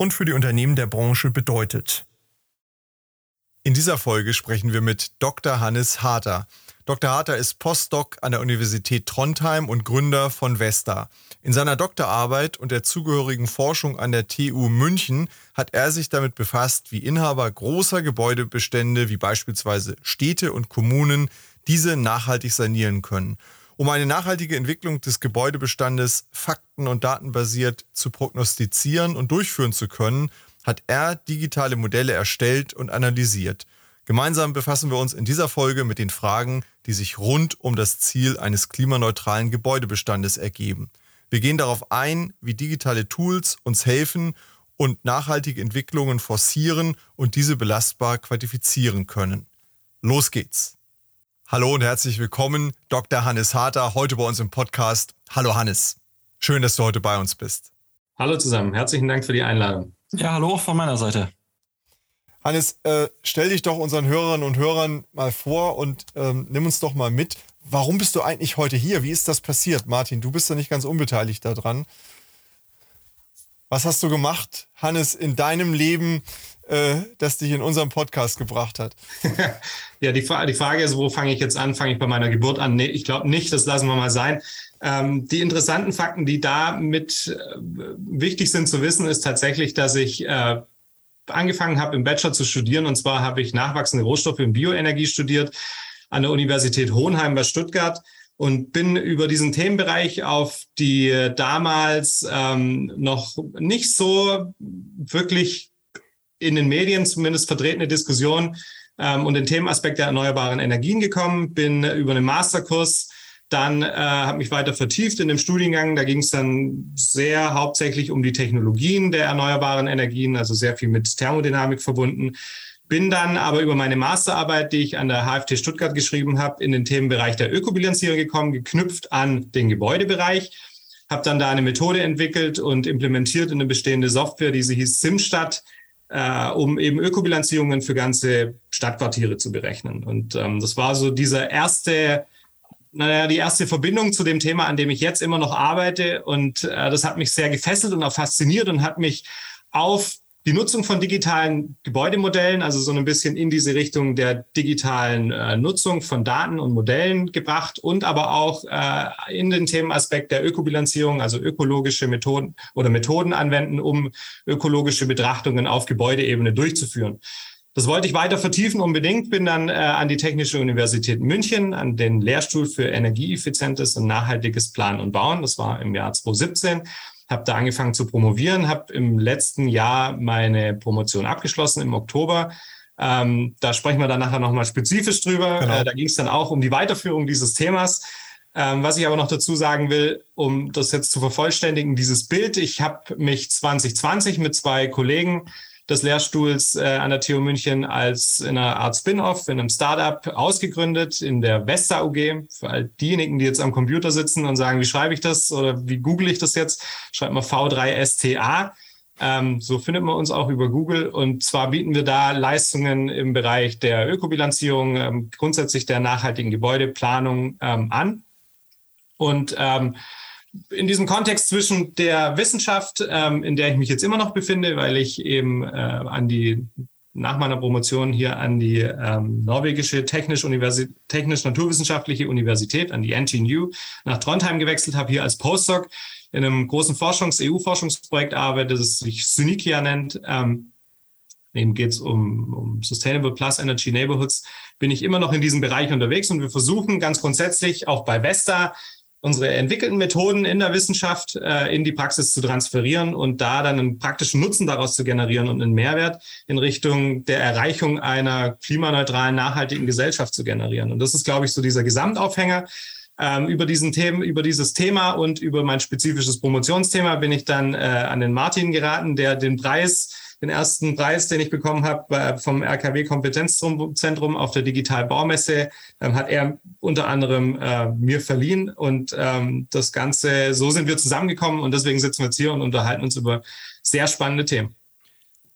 und für die Unternehmen der Branche bedeutet. In dieser Folge sprechen wir mit Dr. Hannes Harter. Dr. Harter ist Postdoc an der Universität Trondheim und Gründer von Vesta. In seiner Doktorarbeit und der zugehörigen Forschung an der TU München hat er sich damit befasst, wie Inhaber großer Gebäudebestände wie beispielsweise Städte und Kommunen diese nachhaltig sanieren können. Um eine nachhaltige Entwicklung des Gebäudebestandes fakten- und datenbasiert zu prognostizieren und durchführen zu können, hat er digitale Modelle erstellt und analysiert. Gemeinsam befassen wir uns in dieser Folge mit den Fragen, die sich rund um das Ziel eines klimaneutralen Gebäudebestandes ergeben. Wir gehen darauf ein, wie digitale Tools uns helfen und nachhaltige Entwicklungen forcieren und diese belastbar quantifizieren können. Los geht's. Hallo und herzlich willkommen, Dr. Hannes Harter, heute bei uns im Podcast. Hallo Hannes, schön, dass du heute bei uns bist. Hallo zusammen, herzlichen Dank für die Einladung. Ja, hallo auch von meiner Seite. Hannes, äh, stell dich doch unseren Hörerinnen und Hörern mal vor und ähm, nimm uns doch mal mit. Warum bist du eigentlich heute hier? Wie ist das passiert? Martin, du bist ja nicht ganz unbeteiligt daran. Was hast du gemacht, Hannes, in deinem Leben, äh, das dich in unserem Podcast gebracht hat? ja, die, Fra die Frage ist, wo fange ich jetzt an? Fange ich bei meiner Geburt an? Nee, ich glaube nicht, das lassen wir mal sein. Ähm, die interessanten Fakten, die da mit äh, wichtig sind zu wissen, ist tatsächlich, dass ich äh, angefangen habe, im Bachelor zu studieren. Und zwar habe ich nachwachsende Rohstoffe in Bioenergie studiert an der Universität Hohenheim bei Stuttgart und bin über diesen Themenbereich auf die damals ähm, noch nicht so wirklich in den Medien zumindest vertretene Diskussion ähm, und den Themenaspekt der erneuerbaren Energien gekommen, bin über einen Masterkurs dann äh, habe mich weiter vertieft in dem Studiengang. Da ging es dann sehr hauptsächlich um die Technologien der erneuerbaren Energien, also sehr viel mit Thermodynamik verbunden. Bin dann aber über meine Masterarbeit, die ich an der HFT Stuttgart geschrieben habe, in den Themenbereich der Ökobilanzierung gekommen, geknüpft an den Gebäudebereich. Habe dann da eine Methode entwickelt und implementiert in eine bestehende Software, die sie hieß SimStadt, äh, um eben Ökobilanzierungen für ganze Stadtquartiere zu berechnen. Und ähm, das war so dieser erste naja, die erste Verbindung zu dem Thema, an dem ich jetzt immer noch arbeite. Und äh, das hat mich sehr gefesselt und auch fasziniert und hat mich auf die Nutzung von digitalen Gebäudemodellen, also so ein bisschen in diese Richtung der digitalen äh, Nutzung von Daten und Modellen gebracht und aber auch äh, in den Themenaspekt der Ökobilanzierung, also ökologische Methoden oder Methoden anwenden, um ökologische Betrachtungen auf Gebäudeebene durchzuführen. Das wollte ich weiter vertiefen unbedingt, bin dann äh, an die Technische Universität München, an den Lehrstuhl für energieeffizientes und nachhaltiges Planen und Bauen. Das war im Jahr 2017. Habe da angefangen zu promovieren, habe im letzten Jahr meine Promotion abgeschlossen im Oktober. Ähm, da sprechen wir dann nachher nochmal spezifisch drüber. Genau. Äh, da ging es dann auch um die Weiterführung dieses Themas. Ähm, was ich aber noch dazu sagen will, um das jetzt zu vervollständigen, dieses Bild. Ich habe mich 2020 mit zwei Kollegen des Lehrstuhls äh, an der TU München als in einer Art Spin-off, in einem Startup ausgegründet, in der Vesta UG. Für all diejenigen, die jetzt am Computer sitzen und sagen, wie schreibe ich das oder wie google ich das jetzt, schreibt mal V3STA. Ähm, so findet man uns auch über Google. Und zwar bieten wir da Leistungen im Bereich der Ökobilanzierung, ähm, grundsätzlich der nachhaltigen Gebäudeplanung ähm, an. Und ähm, in diesem Kontext zwischen der Wissenschaft, ähm, in der ich mich jetzt immer noch befinde, weil ich eben äh, an die nach meiner Promotion hier an die ähm, norwegische technisch-naturwissenschaftliche technisch Universität, an die NTNU, nach Trondheim gewechselt habe, hier als Postdoc in einem großen Forschungs-, EU-Forschungsprojekt arbeite, das sich Synikia nennt. Ähm, eben geht es um, um Sustainable Plus Energy Neighborhoods, bin ich immer noch in diesem Bereich unterwegs und wir versuchen ganz grundsätzlich auch bei Vesta unsere entwickelten Methoden in der Wissenschaft äh, in die Praxis zu transferieren und da dann einen praktischen Nutzen daraus zu generieren und einen Mehrwert in Richtung der Erreichung einer klimaneutralen, nachhaltigen Gesellschaft zu generieren. Und das ist, glaube ich, so dieser Gesamtaufhänger. Ähm, über diesen Themen, über dieses Thema und über mein spezifisches Promotionsthema bin ich dann äh, an den Martin geraten, der den Preis den ersten Preis, den ich bekommen habe vom RKW Kompetenzzentrum auf der Digital Baumesse, ähm, hat er unter anderem äh, mir verliehen. Und ähm, das Ganze, so sind wir zusammengekommen und deswegen sitzen wir jetzt hier und unterhalten uns über sehr spannende Themen.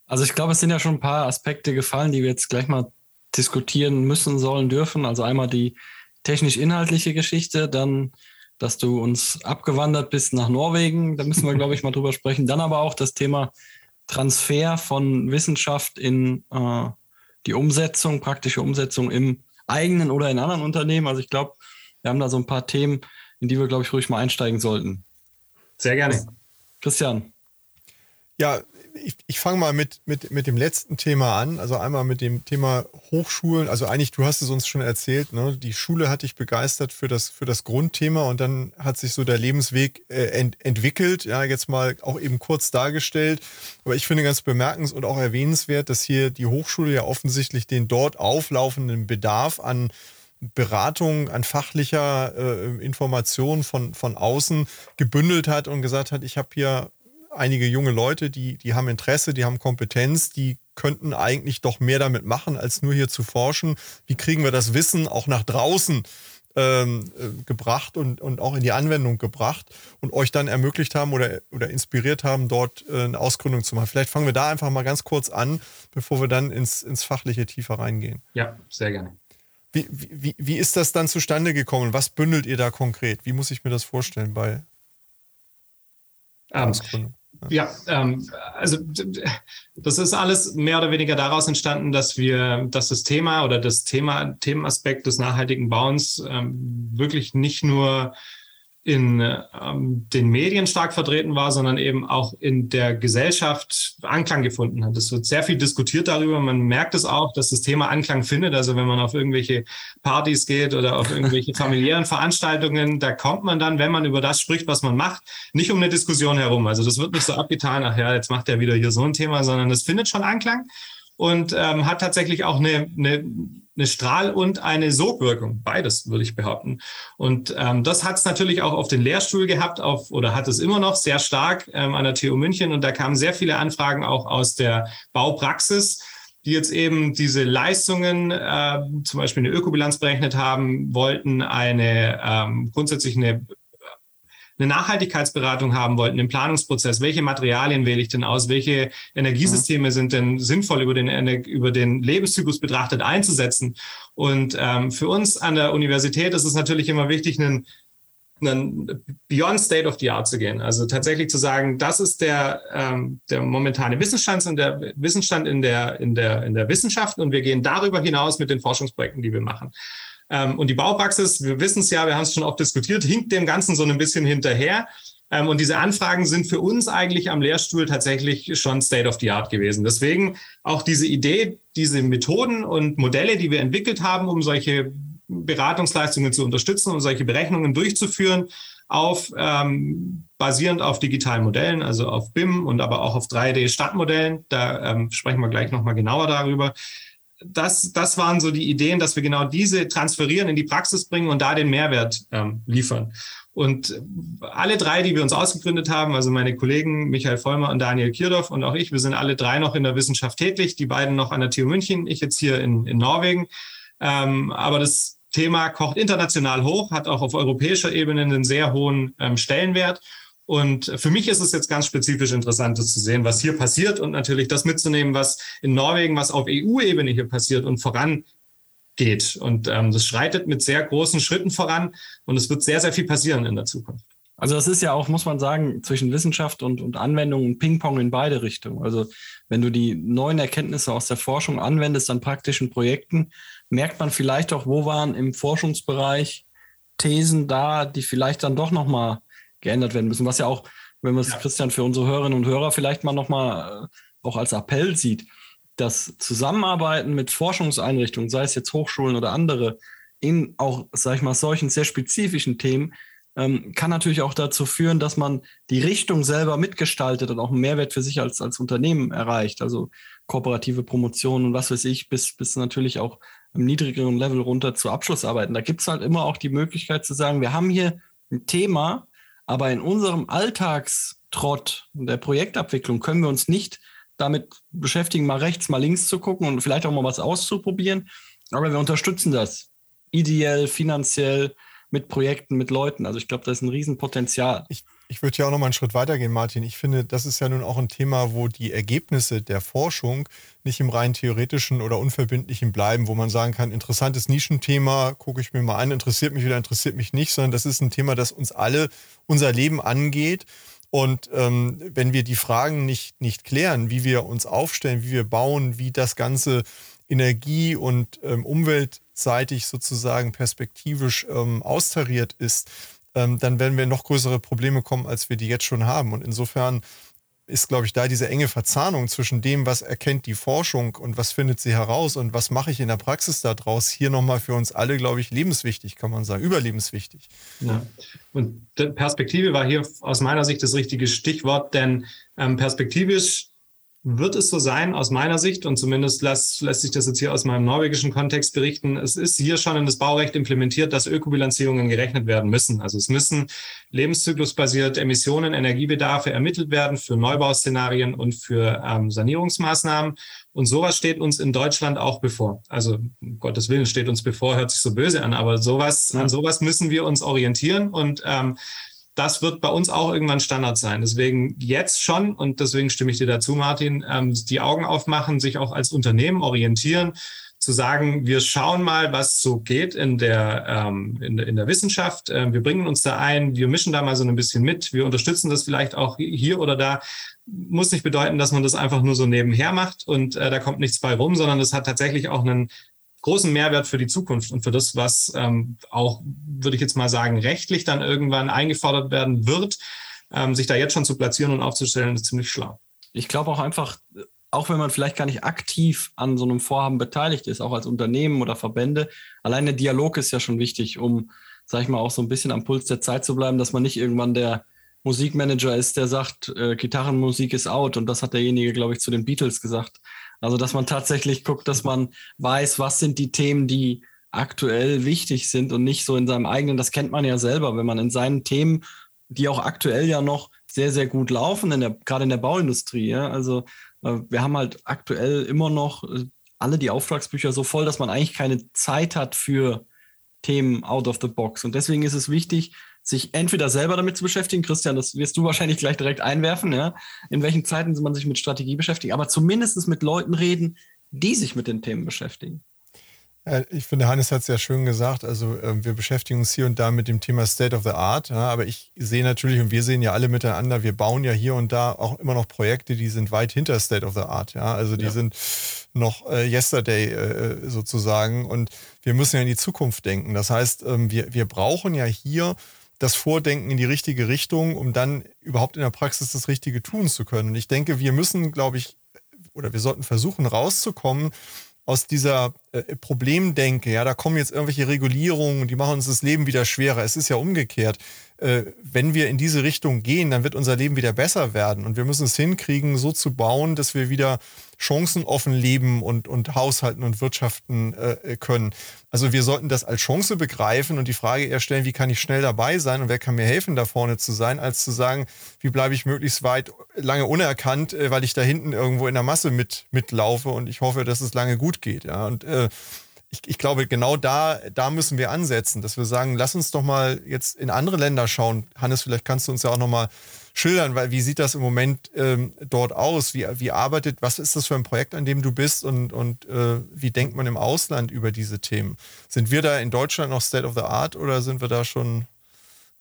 Also ich glaube, es sind ja schon ein paar Aspekte gefallen, die wir jetzt gleich mal diskutieren müssen, sollen, dürfen. Also einmal die technisch-inhaltliche Geschichte, dann, dass du uns abgewandert bist nach Norwegen, da müssen wir, glaube ich, mal drüber sprechen. Dann aber auch das Thema Transfer von Wissenschaft in äh, die Umsetzung, praktische Umsetzung im eigenen oder in anderen Unternehmen. Also ich glaube, wir haben da so ein paar Themen, in die wir, glaube ich, ruhig mal einsteigen sollten. Sehr gerne. Christian. Ja, ich, ich fange mal mit, mit, mit dem letzten Thema an. Also einmal mit dem Thema Hochschulen. Also eigentlich, du hast es uns schon erzählt, ne? die Schule hat dich begeistert für das, für das Grundthema und dann hat sich so der Lebensweg äh, ent, entwickelt. Ja, jetzt mal auch eben kurz dargestellt. Aber ich finde ganz bemerkenswert und auch erwähnenswert, dass hier die Hochschule ja offensichtlich den dort auflaufenden Bedarf an Beratung, an fachlicher äh, Information von, von außen gebündelt hat und gesagt hat, ich habe hier einige junge Leute, die, die haben Interesse, die haben Kompetenz, die könnten eigentlich doch mehr damit machen, als nur hier zu forschen. Wie kriegen wir das Wissen auch nach draußen ähm, äh, gebracht und, und auch in die Anwendung gebracht und euch dann ermöglicht haben oder, oder inspiriert haben, dort äh, eine Ausgründung zu machen. Vielleicht fangen wir da einfach mal ganz kurz an, bevor wir dann ins, ins Fachliche tiefer reingehen. Ja, sehr gerne. Wie, wie, wie ist das dann zustande gekommen? Was bündelt ihr da konkret? Wie muss ich mir das vorstellen bei ähm, Ausgründung? Ja, ähm, also das ist alles mehr oder weniger daraus entstanden, dass wir, dass das Thema oder das Thema, Themenaspekt des nachhaltigen Bauens ähm, wirklich nicht nur in ähm, den Medien stark vertreten war, sondern eben auch in der Gesellschaft Anklang gefunden hat. Es wird sehr viel diskutiert darüber. Man merkt es auch, dass das Thema Anklang findet. Also wenn man auf irgendwelche Partys geht oder auf irgendwelche familiären Veranstaltungen, da kommt man dann, wenn man über das spricht, was man macht, nicht um eine Diskussion herum. Also das wird nicht so abgetan, ach ja, jetzt macht er wieder hier so ein Thema, sondern es findet schon Anklang und ähm, hat tatsächlich auch eine, eine eine Strahl- und eine Sogwirkung. Beides, würde ich behaupten. Und ähm, das hat es natürlich auch auf den Lehrstuhl gehabt, auf, oder hat es immer noch sehr stark ähm, an der TU München. Und da kamen sehr viele Anfragen auch aus der Baupraxis die jetzt eben diese Leistungen, äh, zum Beispiel eine Ökobilanz berechnet haben, wollten eine ähm, grundsätzlich eine eine Nachhaltigkeitsberatung haben wollten im Planungsprozess, welche Materialien wähle ich denn aus, welche Energiesysteme sind denn sinnvoll über den, über den Lebenszyklus betrachtet einzusetzen. Und ähm, für uns an der Universität ist es natürlich immer wichtig, einen einen Beyond State of the Art zu gehen. Also tatsächlich zu sagen, das ist der, ähm, der momentane Wissensstand in der Wissensstand in der, in der, in der Wissenschaft und wir gehen darüber hinaus mit den Forschungsprojekten, die wir machen. Ähm, und die Baupraxis, wir wissen es ja, wir haben es schon oft diskutiert, hinkt dem Ganzen so ein bisschen hinterher. Ähm, und diese Anfragen sind für uns eigentlich am Lehrstuhl tatsächlich schon State of the Art gewesen. Deswegen auch diese Idee, diese Methoden und Modelle, die wir entwickelt haben, um solche Beratungsleistungen zu unterstützen, um solche Berechnungen durchzuführen, auf ähm, basierend auf digitalen Modellen, also auf BIM und aber auch auf 3D-Stadtmodellen. Da ähm, sprechen wir gleich nochmal genauer darüber das, das waren so die Ideen, dass wir genau diese transferieren, in die Praxis bringen und da den Mehrwert ähm, liefern. Und alle drei, die wir uns ausgegründet haben, also meine Kollegen Michael Vollmer und Daniel Kierdorf und auch ich, wir sind alle drei noch in der Wissenschaft tätig, die beiden noch an der TU München, ich jetzt hier in, in Norwegen. Ähm, aber das Thema kocht international hoch, hat auch auf europäischer Ebene einen sehr hohen ähm, Stellenwert. Und für mich ist es jetzt ganz spezifisch interessant zu sehen, was hier passiert und natürlich das mitzunehmen, was in Norwegen, was auf EU-Ebene hier passiert und vorangeht. Und ähm, das schreitet mit sehr großen Schritten voran und es wird sehr, sehr viel passieren in der Zukunft. Also das ist ja auch, muss man sagen, zwischen Wissenschaft und, und Anwendung ein Ping-Pong in beide Richtungen. Also wenn du die neuen Erkenntnisse aus der Forschung anwendest an praktischen Projekten, merkt man vielleicht auch, wo waren im Forschungsbereich Thesen da, die vielleicht dann doch nochmal geändert werden müssen. Was ja auch, wenn man es, ja. Christian, für unsere Hörerinnen und Hörer vielleicht mal nochmal äh, auch als Appell sieht, das Zusammenarbeiten mit Forschungseinrichtungen, sei es jetzt Hochschulen oder andere, in auch, sag ich mal, solchen sehr spezifischen Themen, ähm, kann natürlich auch dazu führen, dass man die Richtung selber mitgestaltet und auch einen Mehrwert für sich als, als Unternehmen erreicht. Also kooperative Promotion und was weiß ich, bis, bis natürlich auch im niedrigeren Level runter zu Abschlussarbeiten. Da gibt es halt immer auch die Möglichkeit zu sagen, wir haben hier ein Thema, aber in unserem Alltagstrott der Projektabwicklung können wir uns nicht damit beschäftigen, mal rechts, mal links zu gucken und vielleicht auch mal was auszuprobieren. Aber wir unterstützen das ideell, finanziell, mit Projekten, mit Leuten. Also ich glaube, das ist ein Riesenpotenzial. Ich, ich würde ja auch noch mal einen Schritt weitergehen, Martin. Ich finde, das ist ja nun auch ein Thema, wo die Ergebnisse der Forschung nicht im rein theoretischen oder unverbindlichen bleiben, wo man sagen kann, interessantes Nischenthema, gucke ich mir mal an, interessiert mich oder interessiert mich nicht, sondern das ist ein Thema, das uns alle unser Leben angeht. Und ähm, wenn wir die Fragen nicht, nicht klären, wie wir uns aufstellen, wie wir bauen, wie das Ganze Energie- und ähm, umweltseitig sozusagen perspektivisch ähm, austariert ist, ähm, dann werden wir noch größere Probleme kommen, als wir die jetzt schon haben. Und insofern ist, glaube ich, da diese enge Verzahnung zwischen dem, was erkennt die Forschung und was findet sie heraus und was mache ich in der Praxis daraus, hier nochmal für uns alle, glaube ich, lebenswichtig, kann man sagen, überlebenswichtig. Ja. Und Perspektive war hier aus meiner Sicht das richtige Stichwort, denn ähm, perspektivisch wird es so sein, aus meiner Sicht, und zumindest lässt, lässt sich das jetzt hier aus meinem norwegischen Kontext berichten, es ist hier schon in das Baurecht implementiert, dass Ökobilanzierungen gerechnet werden müssen. Also es müssen lebenszyklusbasiert Emissionen, Energiebedarfe ermittelt werden für Neubauszenarien und für ähm, Sanierungsmaßnahmen. Und sowas steht uns in Deutschland auch bevor. Also um Gottes Willen steht uns bevor, hört sich so böse an, aber sowas, ja. an sowas müssen wir uns orientieren und ähm, das wird bei uns auch irgendwann Standard sein. Deswegen jetzt schon, und deswegen stimme ich dir dazu, Martin, ähm, die Augen aufmachen, sich auch als Unternehmen orientieren, zu sagen, wir schauen mal, was so geht in der, ähm, in, in der Wissenschaft. Ähm, wir bringen uns da ein, wir mischen da mal so ein bisschen mit, wir unterstützen das vielleicht auch hier oder da. Muss nicht bedeuten, dass man das einfach nur so nebenher macht und äh, da kommt nichts bei rum, sondern das hat tatsächlich auch einen großen Mehrwert für die Zukunft und für das, was ähm, auch, würde ich jetzt mal sagen, rechtlich dann irgendwann eingefordert werden wird, ähm, sich da jetzt schon zu platzieren und aufzustellen, ist ziemlich schlau. Ich glaube auch einfach, auch wenn man vielleicht gar nicht aktiv an so einem Vorhaben beteiligt ist, auch als Unternehmen oder Verbände, allein der Dialog ist ja schon wichtig, um, sag ich mal, auch so ein bisschen am Puls der Zeit zu bleiben, dass man nicht irgendwann der Musikmanager ist, der sagt, äh, Gitarrenmusik ist out und das hat derjenige, glaube ich, zu den Beatles gesagt. Also, dass man tatsächlich guckt, dass man weiß, was sind die Themen, die aktuell wichtig sind und nicht so in seinem eigenen, das kennt man ja selber, wenn man in seinen Themen, die auch aktuell ja noch sehr, sehr gut laufen, in der, gerade in der Bauindustrie, ja, also äh, wir haben halt aktuell immer noch äh, alle die Auftragsbücher so voll, dass man eigentlich keine Zeit hat für Themen out of the box. Und deswegen ist es wichtig, sich entweder selber damit zu beschäftigen, Christian, das wirst du wahrscheinlich gleich direkt einwerfen, ja, in welchen Zeiten man sich mit Strategie beschäftigt, aber zumindest mit Leuten reden, die sich mit den Themen beschäftigen. Ich finde, Hannes hat es ja schön gesagt. Also, ähm, wir beschäftigen uns hier und da mit dem Thema State of the Art. Ja, aber ich sehe natürlich, und wir sehen ja alle miteinander, wir bauen ja hier und da auch immer noch Projekte, die sind weit hinter State of the Art. Ja, also die ja. sind noch äh, yesterday äh, sozusagen. Und wir müssen ja in die Zukunft denken. Das heißt, ähm, wir, wir brauchen ja hier das Vordenken in die richtige Richtung, um dann überhaupt in der Praxis das Richtige tun zu können. Und ich denke, wir müssen, glaube ich, oder wir sollten versuchen, rauszukommen aus dieser äh, Problemdenke. Ja, da kommen jetzt irgendwelche Regulierungen, die machen uns das Leben wieder schwerer. Es ist ja umgekehrt. Äh, wenn wir in diese Richtung gehen, dann wird unser Leben wieder besser werden. Und wir müssen es hinkriegen, so zu bauen, dass wir wieder chancenoffen leben und, und haushalten und wirtschaften äh, können. Also wir sollten das als Chance begreifen und die Frage eher stellen, wie kann ich schnell dabei sein und wer kann mir helfen, da vorne zu sein, als zu sagen, wie bleibe ich möglichst weit lange unerkannt, äh, weil ich da hinten irgendwo in der Masse mit, mitlaufe und ich hoffe, dass es lange gut geht. Ja. Und äh, ich, ich, glaube, genau da, da müssen wir ansetzen, dass wir sagen, lass uns doch mal jetzt in andere Länder schauen. Hannes, vielleicht kannst du uns ja auch noch mal schildern, weil wie sieht das im Moment ähm, dort aus? Wie, wie arbeitet, was ist das für ein Projekt, an dem du bist und, und äh, wie denkt man im Ausland über diese Themen? Sind wir da in Deutschland noch State of the Art oder sind wir da schon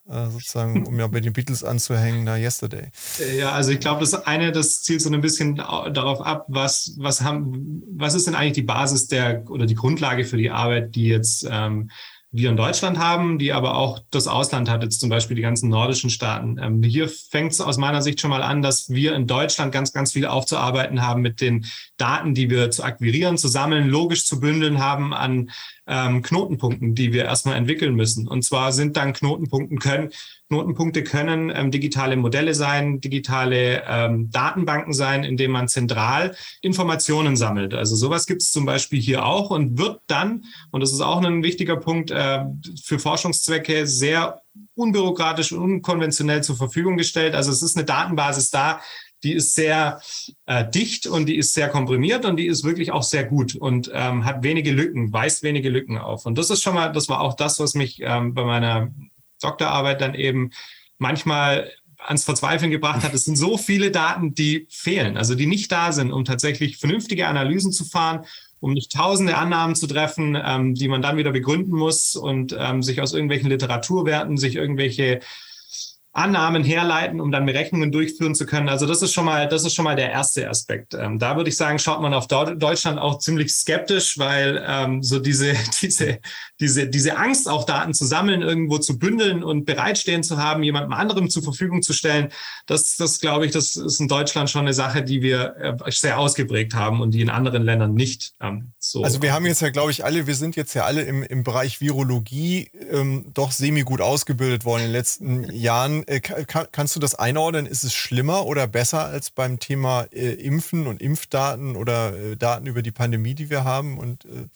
äh, sozusagen, um ja bei den Beatles anzuhängen, da Yesterday. Ja, also ich glaube, das eine, das zielt so ein bisschen darauf ab, was, was haben, was ist denn eigentlich die Basis der oder die Grundlage für die Arbeit, die jetzt ähm, wir in Deutschland haben, die aber auch das Ausland hat, jetzt zum Beispiel die ganzen nordischen Staaten. Ähm, hier fängt es aus meiner Sicht schon mal an, dass wir in Deutschland ganz, ganz viel aufzuarbeiten haben mit den Daten, die wir zu akquirieren, zu sammeln, logisch zu bündeln haben an ähm, Knotenpunkten, die wir erstmal entwickeln müssen. Und zwar sind dann Knotenpunkten können, Knotenpunkte können ähm, digitale Modelle sein, digitale ähm, Datenbanken sein, in denen man zentral Informationen sammelt. Also sowas gibt es zum Beispiel hier auch und wird dann, und das ist auch ein wichtiger Punkt, äh, für Forschungszwecke sehr unbürokratisch und unkonventionell zur Verfügung gestellt. Also es ist eine Datenbasis da, die ist sehr äh, dicht und die ist sehr komprimiert und die ist wirklich auch sehr gut und ähm, hat wenige Lücken, weist wenige Lücken auf. Und das ist schon mal, das war auch das, was mich ähm, bei meiner Doktorarbeit dann eben manchmal ans Verzweifeln gebracht hat. Es sind so viele Daten, die fehlen, also die nicht da sind, um tatsächlich vernünftige Analysen zu fahren, um nicht tausende Annahmen zu treffen, ähm, die man dann wieder begründen muss und ähm, sich aus irgendwelchen Literaturwerten, sich irgendwelche Annahmen herleiten, um dann Berechnungen durchführen zu können. Also das ist schon mal, das ist schon mal der erste Aspekt. Ähm, da würde ich sagen, schaut man auf Deutschland auch ziemlich skeptisch, weil ähm, so diese, diese, diese, diese Angst, auch Daten zu sammeln, irgendwo zu bündeln und bereitstehen zu haben, jemandem anderem zur Verfügung zu stellen, das, das glaube ich, das ist in Deutschland schon eine Sache, die wir äh, sehr ausgeprägt haben und die in anderen Ländern nicht ähm, so. Also wir haben jetzt ja, glaube ich, alle, wir sind jetzt ja alle im, im Bereich Virologie ähm, doch semi gut ausgebildet worden in den letzten Jahren. Äh, kann, kannst du das einordnen? Ist es schlimmer oder besser als beim Thema äh, Impfen und Impfdaten oder äh, Daten über die Pandemie, die wir haben? Und, äh,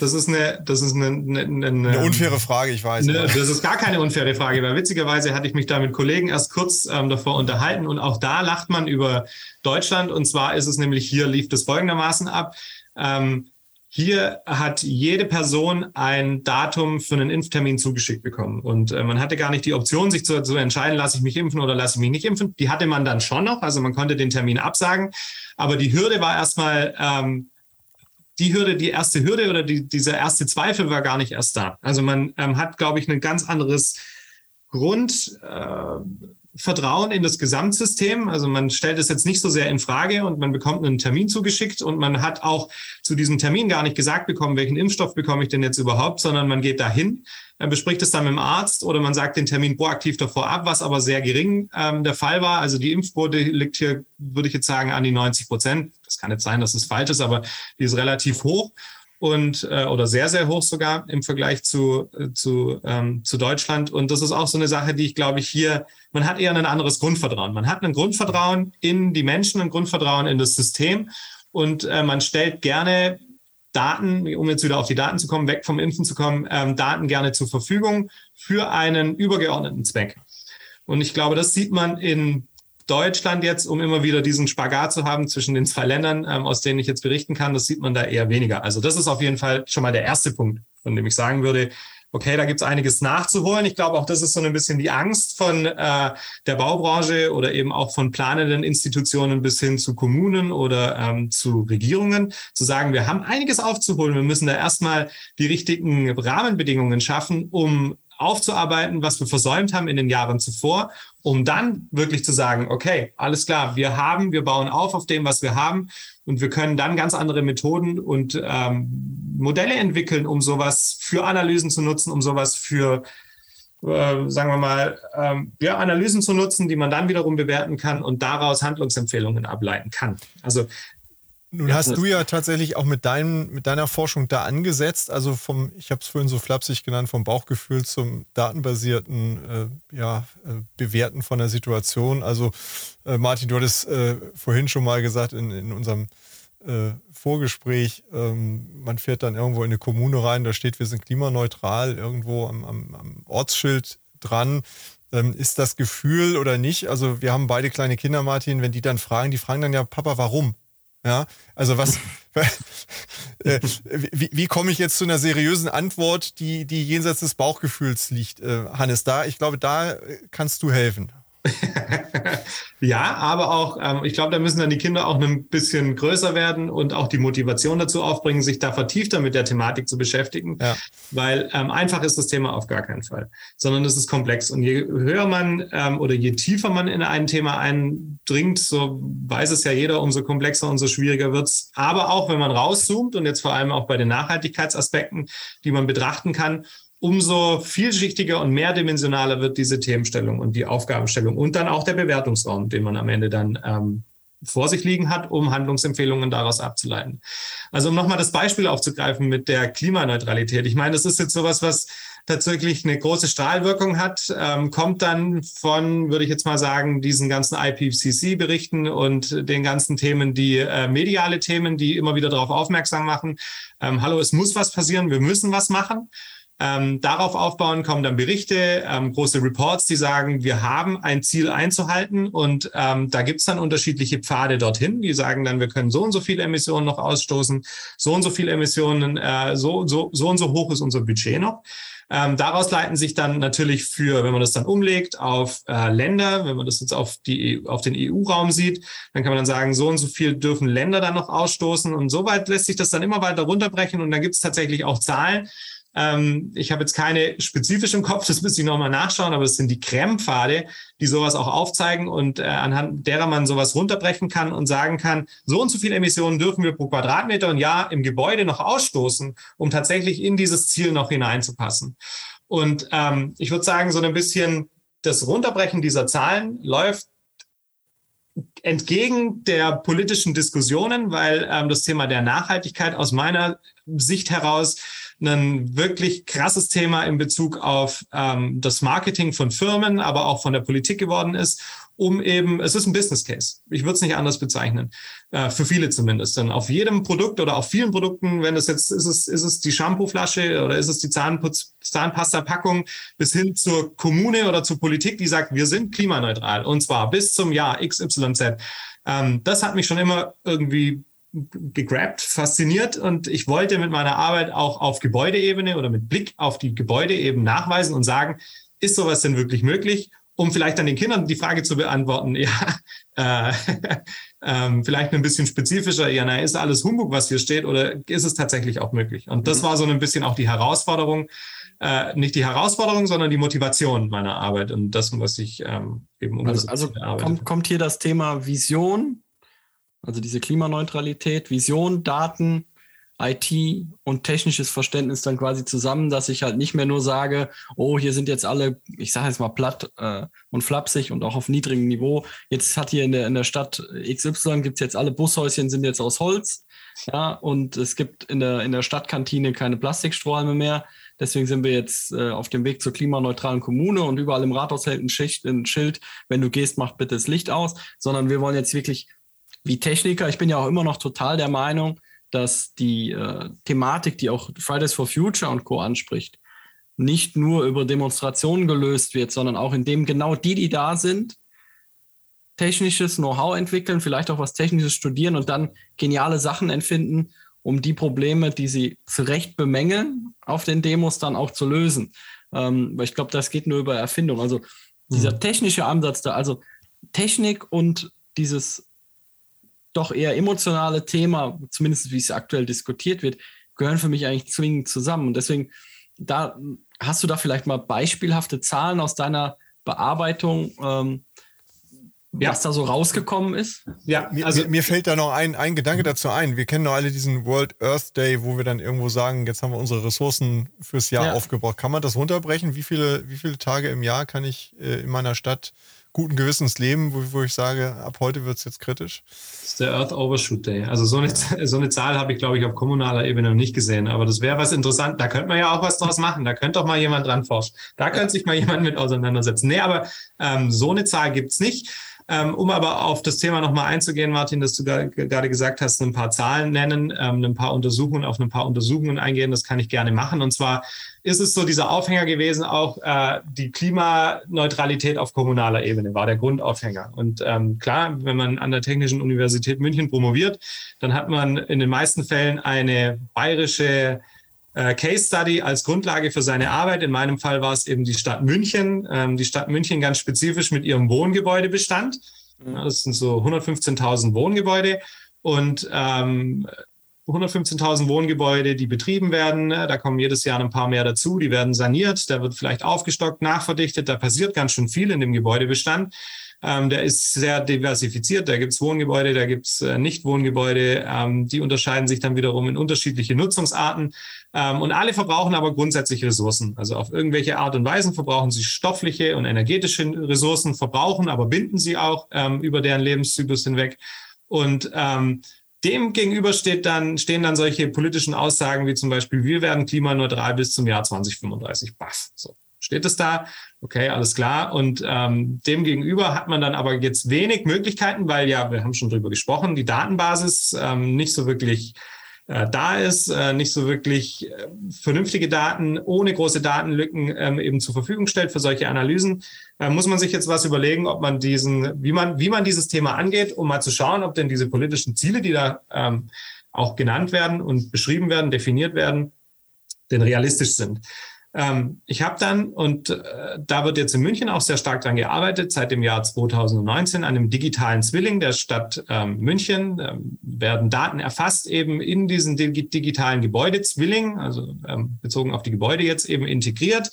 das ist eine, das ist eine, eine, eine, eine unfaire Frage, ich weiß. Ne, das ist gar keine unfaire Frage, weil witzigerweise hatte ich mich da mit Kollegen erst kurz ähm, davor unterhalten und auch da lacht man über Deutschland. Und zwar ist es nämlich hier lief das folgendermaßen ab. Ähm, hier hat jede Person ein Datum für einen Impftermin zugeschickt bekommen. Und äh, man hatte gar nicht die Option, sich zu, zu entscheiden, lasse ich mich impfen oder lasse ich mich nicht impfen. Die hatte man dann schon noch. Also man konnte den Termin absagen. Aber die Hürde war erstmal, ähm, die Hürde, die erste Hürde oder die, dieser erste Zweifel war gar nicht erst da. Also man ähm, hat, glaube ich, ein ganz anderes Grund. Äh, Vertrauen in das Gesamtsystem. Also man stellt es jetzt nicht so sehr in Frage und man bekommt einen Termin zugeschickt und man hat auch zu diesem Termin gar nicht gesagt bekommen, welchen Impfstoff bekomme ich denn jetzt überhaupt, sondern man geht dahin, bespricht es dann mit dem Arzt oder man sagt den Termin proaktiv davor ab, was aber sehr gering ähm, der Fall war. Also die Impfquote liegt hier, würde ich jetzt sagen, an die 90 Prozent. Das kann jetzt sein, dass es falsch ist, aber die ist relativ hoch und äh, oder sehr, sehr hoch sogar im Vergleich zu, äh, zu, ähm, zu Deutschland. Und das ist auch so eine Sache, die ich glaube ich hier, man hat eher ein anderes Grundvertrauen. Man hat ein Grundvertrauen in die Menschen, ein Grundvertrauen in das System und äh, man stellt gerne Daten, um jetzt wieder auf die Daten zu kommen, weg vom Impfen zu kommen, ähm, Daten gerne zur Verfügung für einen übergeordneten Zweck. Und ich glaube, das sieht man in Deutschland jetzt, um immer wieder diesen Spagat zu haben zwischen den zwei Ländern, ähm, aus denen ich jetzt berichten kann, das sieht man da eher weniger. Also das ist auf jeden Fall schon mal der erste Punkt, von dem ich sagen würde, okay, da gibt es einiges nachzuholen. Ich glaube, auch das ist so ein bisschen die Angst von äh, der Baubranche oder eben auch von planenden Institutionen bis hin zu Kommunen oder ähm, zu Regierungen, zu sagen, wir haben einiges aufzuholen. Wir müssen da erstmal die richtigen Rahmenbedingungen schaffen, um aufzuarbeiten, was wir versäumt haben in den Jahren zuvor, um dann wirklich zu sagen, okay, alles klar, wir haben, wir bauen auf auf dem, was wir haben und wir können dann ganz andere Methoden und ähm, Modelle entwickeln, um sowas für Analysen zu nutzen, um sowas für äh, sagen wir mal, ähm, ja, Analysen zu nutzen, die man dann wiederum bewerten kann und daraus Handlungsempfehlungen ableiten kann. Also nun hast du ja tatsächlich auch mit, deinem, mit deiner Forschung da angesetzt, also vom, ich habe es vorhin so flapsig genannt, vom Bauchgefühl zum datenbasierten äh, ja, äh, Bewerten von der Situation. Also äh, Martin, du hattest äh, vorhin schon mal gesagt in, in unserem äh, Vorgespräch, ähm, man fährt dann irgendwo in eine Kommune rein, da steht, wir sind klimaneutral, irgendwo am, am, am Ortsschild dran. Ähm, ist das Gefühl oder nicht? Also wir haben beide kleine Kinder, Martin, wenn die dann fragen, die fragen dann ja, Papa, warum? Ja, also was, äh, wie, wie komme ich jetzt zu einer seriösen Antwort, die, die jenseits des Bauchgefühls liegt, äh, Hannes? Da, ich glaube, da kannst du helfen. ja, aber auch, ähm, ich glaube, da müssen dann die Kinder auch ein bisschen größer werden und auch die Motivation dazu aufbringen, sich da vertiefter mit der Thematik zu beschäftigen, ja. weil ähm, einfach ist das Thema auf gar keinen Fall, sondern es ist komplex. Und je höher man ähm, oder je tiefer man in ein Thema eindringt, so weiß es ja jeder, umso komplexer, umso schwieriger wird's. Aber auch wenn man rauszoomt und jetzt vor allem auch bei den Nachhaltigkeitsaspekten, die man betrachten kann, umso vielschichtiger und mehrdimensionaler wird diese Themenstellung und die Aufgabenstellung und dann auch der Bewertungsraum, den man am Ende dann ähm, vor sich liegen hat, um Handlungsempfehlungen daraus abzuleiten. Also um nochmal das Beispiel aufzugreifen mit der Klimaneutralität. Ich meine, das ist jetzt sowas, was tatsächlich eine große Strahlwirkung hat, ähm, kommt dann von, würde ich jetzt mal sagen, diesen ganzen IPCC-Berichten und den ganzen Themen, die äh, mediale Themen, die immer wieder darauf aufmerksam machen. Ähm, hallo, es muss was passieren, wir müssen was machen. Ähm, darauf aufbauen kommen dann Berichte, ähm, große Reports, die sagen, wir haben ein Ziel einzuhalten und ähm, da gibt's dann unterschiedliche Pfade dorthin. Die sagen dann, wir können so und so viele Emissionen noch ausstoßen, so und so viele Emissionen, äh, so, so, so und so hoch ist unser Budget noch. Ähm, daraus leiten sich dann natürlich für, wenn man das dann umlegt auf äh, Länder, wenn man das jetzt auf, die, auf den EU-Raum sieht, dann kann man dann sagen, so und so viel dürfen Länder dann noch ausstoßen und so weit lässt sich das dann immer weiter runterbrechen und dann gibt es tatsächlich auch Zahlen, ähm, ich habe jetzt keine spezifisch im Kopf, das müsste ich nochmal nachschauen, aber es sind die Creme-Pfade, die sowas auch aufzeigen und äh, anhand derer man sowas runterbrechen kann und sagen kann, so und so viele Emissionen dürfen wir pro Quadratmeter und Jahr im Gebäude noch ausstoßen, um tatsächlich in dieses Ziel noch hineinzupassen. Und ähm, ich würde sagen, so ein bisschen das Runterbrechen dieser Zahlen läuft entgegen der politischen Diskussionen, weil ähm, das Thema der Nachhaltigkeit aus meiner Sicht heraus ein wirklich krasses Thema in Bezug auf ähm, das Marketing von Firmen, aber auch von der Politik geworden ist, um eben, es ist ein Business Case. Ich würde es nicht anders bezeichnen, äh, für viele zumindest. Denn auf jedem Produkt oder auf vielen Produkten, wenn es jetzt ist es, ist es die Shampooflasche oder ist es die Zahnpasta-Packung bis hin zur Kommune oder zur Politik, die sagt, wir sind klimaneutral und zwar bis zum Jahr XYZ. Ähm, das hat mich schon immer irgendwie gegrabt, fasziniert und ich wollte mit meiner Arbeit auch auf Gebäudeebene oder mit Blick auf die Gebäude eben nachweisen und sagen, ist sowas denn wirklich möglich? Um vielleicht dann den Kindern die Frage zu beantworten, ja, äh, äh, vielleicht ein bisschen spezifischer, ja, na, ist alles Humbug, was hier steht, oder ist es tatsächlich auch möglich? Und das mhm. war so ein bisschen auch die Herausforderung, äh, nicht die Herausforderung, sondern die Motivation meiner Arbeit und das, was ich ähm, eben umgesetzt Also, also kommt, kommt hier das Thema Vision also diese Klimaneutralität, Vision, Daten, IT und technisches Verständnis dann quasi zusammen, dass ich halt nicht mehr nur sage, oh, hier sind jetzt alle, ich sage jetzt mal platt äh, und flapsig und auch auf niedrigem Niveau. Jetzt hat hier in der, in der Stadt XY gibt's jetzt alle Bushäuschen sind jetzt aus Holz. Ja, und es gibt in der, in der Stadtkantine keine Plastikstrohhalme mehr. Deswegen sind wir jetzt äh, auf dem Weg zur klimaneutralen Kommune und überall im Rathaus hält ein, Schicht, ein Schild, wenn du gehst, mach bitte das Licht aus, sondern wir wollen jetzt wirklich wie Techniker, ich bin ja auch immer noch total der Meinung, dass die äh, Thematik, die auch Fridays for Future und Co. anspricht, nicht nur über Demonstrationen gelöst wird, sondern auch indem genau die, die da sind, technisches Know-how entwickeln, vielleicht auch was Technisches studieren und dann geniale Sachen entfinden, um die Probleme, die sie zu Recht bemängeln, auf den Demos dann auch zu lösen. Ähm, weil ich glaube, das geht nur über Erfindung. Also dieser mhm. technische Ansatz da, also Technik und dieses doch eher emotionale Thema, zumindest wie es aktuell diskutiert wird, gehören für mich eigentlich zwingend zusammen. Und deswegen, da hast du da vielleicht mal beispielhafte Zahlen aus deiner Bearbeitung, ähm, ja. was da so rausgekommen ist? Ja, also mir, mir, fällt da noch ein, ein Gedanke dazu ein. Wir kennen doch alle diesen World Earth Day, wo wir dann irgendwo sagen, jetzt haben wir unsere Ressourcen fürs Jahr ja. aufgebraucht. Kann man das runterbrechen? Wie viele, wie viele Tage im Jahr kann ich äh, in meiner Stadt guten Gewissens leben, wo, wo ich sage, ab heute wird es jetzt kritisch? Das ist der Earth Overshoot Day. Also so eine, so eine Zahl habe ich, glaube ich, auf kommunaler Ebene noch nicht gesehen. Aber das wäre was interessant. Da könnte man ja auch was draus machen. Da könnte doch mal jemand dran forschen. Da könnte sich mal jemand mit auseinandersetzen. Nee, aber ähm, so eine Zahl gibt es nicht. Ähm, um aber auf das Thema nochmal einzugehen, Martin, dass du gerade gesagt hast, ein paar Zahlen nennen, ähm, ein paar Untersuchungen, auf ein paar Untersuchungen eingehen, das kann ich gerne machen. Und zwar ist es so dieser Aufhänger gewesen, auch äh, die Klimaneutralität auf kommunaler Ebene war der Grundaufhänger. Und ähm, klar, wenn man an der Technischen Universität München promoviert, dann hat man in den meisten Fällen eine bayerische äh, Case Study als Grundlage für seine Arbeit. In meinem Fall war es eben die Stadt München. Ähm, die Stadt München ganz spezifisch mit ihrem Wohngebäudebestand. Ja, das sind so 115.000 Wohngebäude und ähm, 115.000 Wohngebäude, die betrieben werden. Da kommen jedes Jahr ein paar mehr dazu. Die werden saniert. Da wird vielleicht aufgestockt, nachverdichtet. Da passiert ganz schön viel in dem Gebäudebestand. Ähm, der ist sehr diversifiziert. Da gibt es Wohngebäude, da gibt es äh, Nicht-Wohngebäude. Ähm, die unterscheiden sich dann wiederum in unterschiedliche Nutzungsarten. Ähm, und alle verbrauchen aber grundsätzlich Ressourcen. Also auf irgendwelche Art und Weise verbrauchen sie stoffliche und energetische Ressourcen, verbrauchen, aber binden sie auch ähm, über deren Lebenszyklus hinweg. Und ähm, dem gegenüber steht dann, stehen dann solche politischen Aussagen wie zum Beispiel, wir werden klimaneutral bis zum Jahr 2035. Baff. So steht es da. Okay, alles klar. Und ähm, dem gegenüber hat man dann aber jetzt wenig Möglichkeiten, weil ja, wir haben schon drüber gesprochen, die Datenbasis ähm, nicht so wirklich äh, da ist, äh, nicht so wirklich äh, vernünftige Daten ohne große Datenlücken ähm, eben zur Verfügung stellt für solche Analysen, äh, muss man sich jetzt was überlegen, ob man diesen, wie man, wie man dieses Thema angeht, um mal zu schauen, ob denn diese politischen Ziele, die da ähm, auch genannt werden und beschrieben werden, definiert werden, denn realistisch sind. Ähm, ich habe dann, und äh, da wird jetzt in München auch sehr stark dran gearbeitet, seit dem Jahr 2019 an einem digitalen Zwilling der Stadt ähm, München ähm, werden Daten erfasst eben in diesen dig digitalen Gebäudezwilling, also ähm, bezogen auf die Gebäude jetzt eben integriert,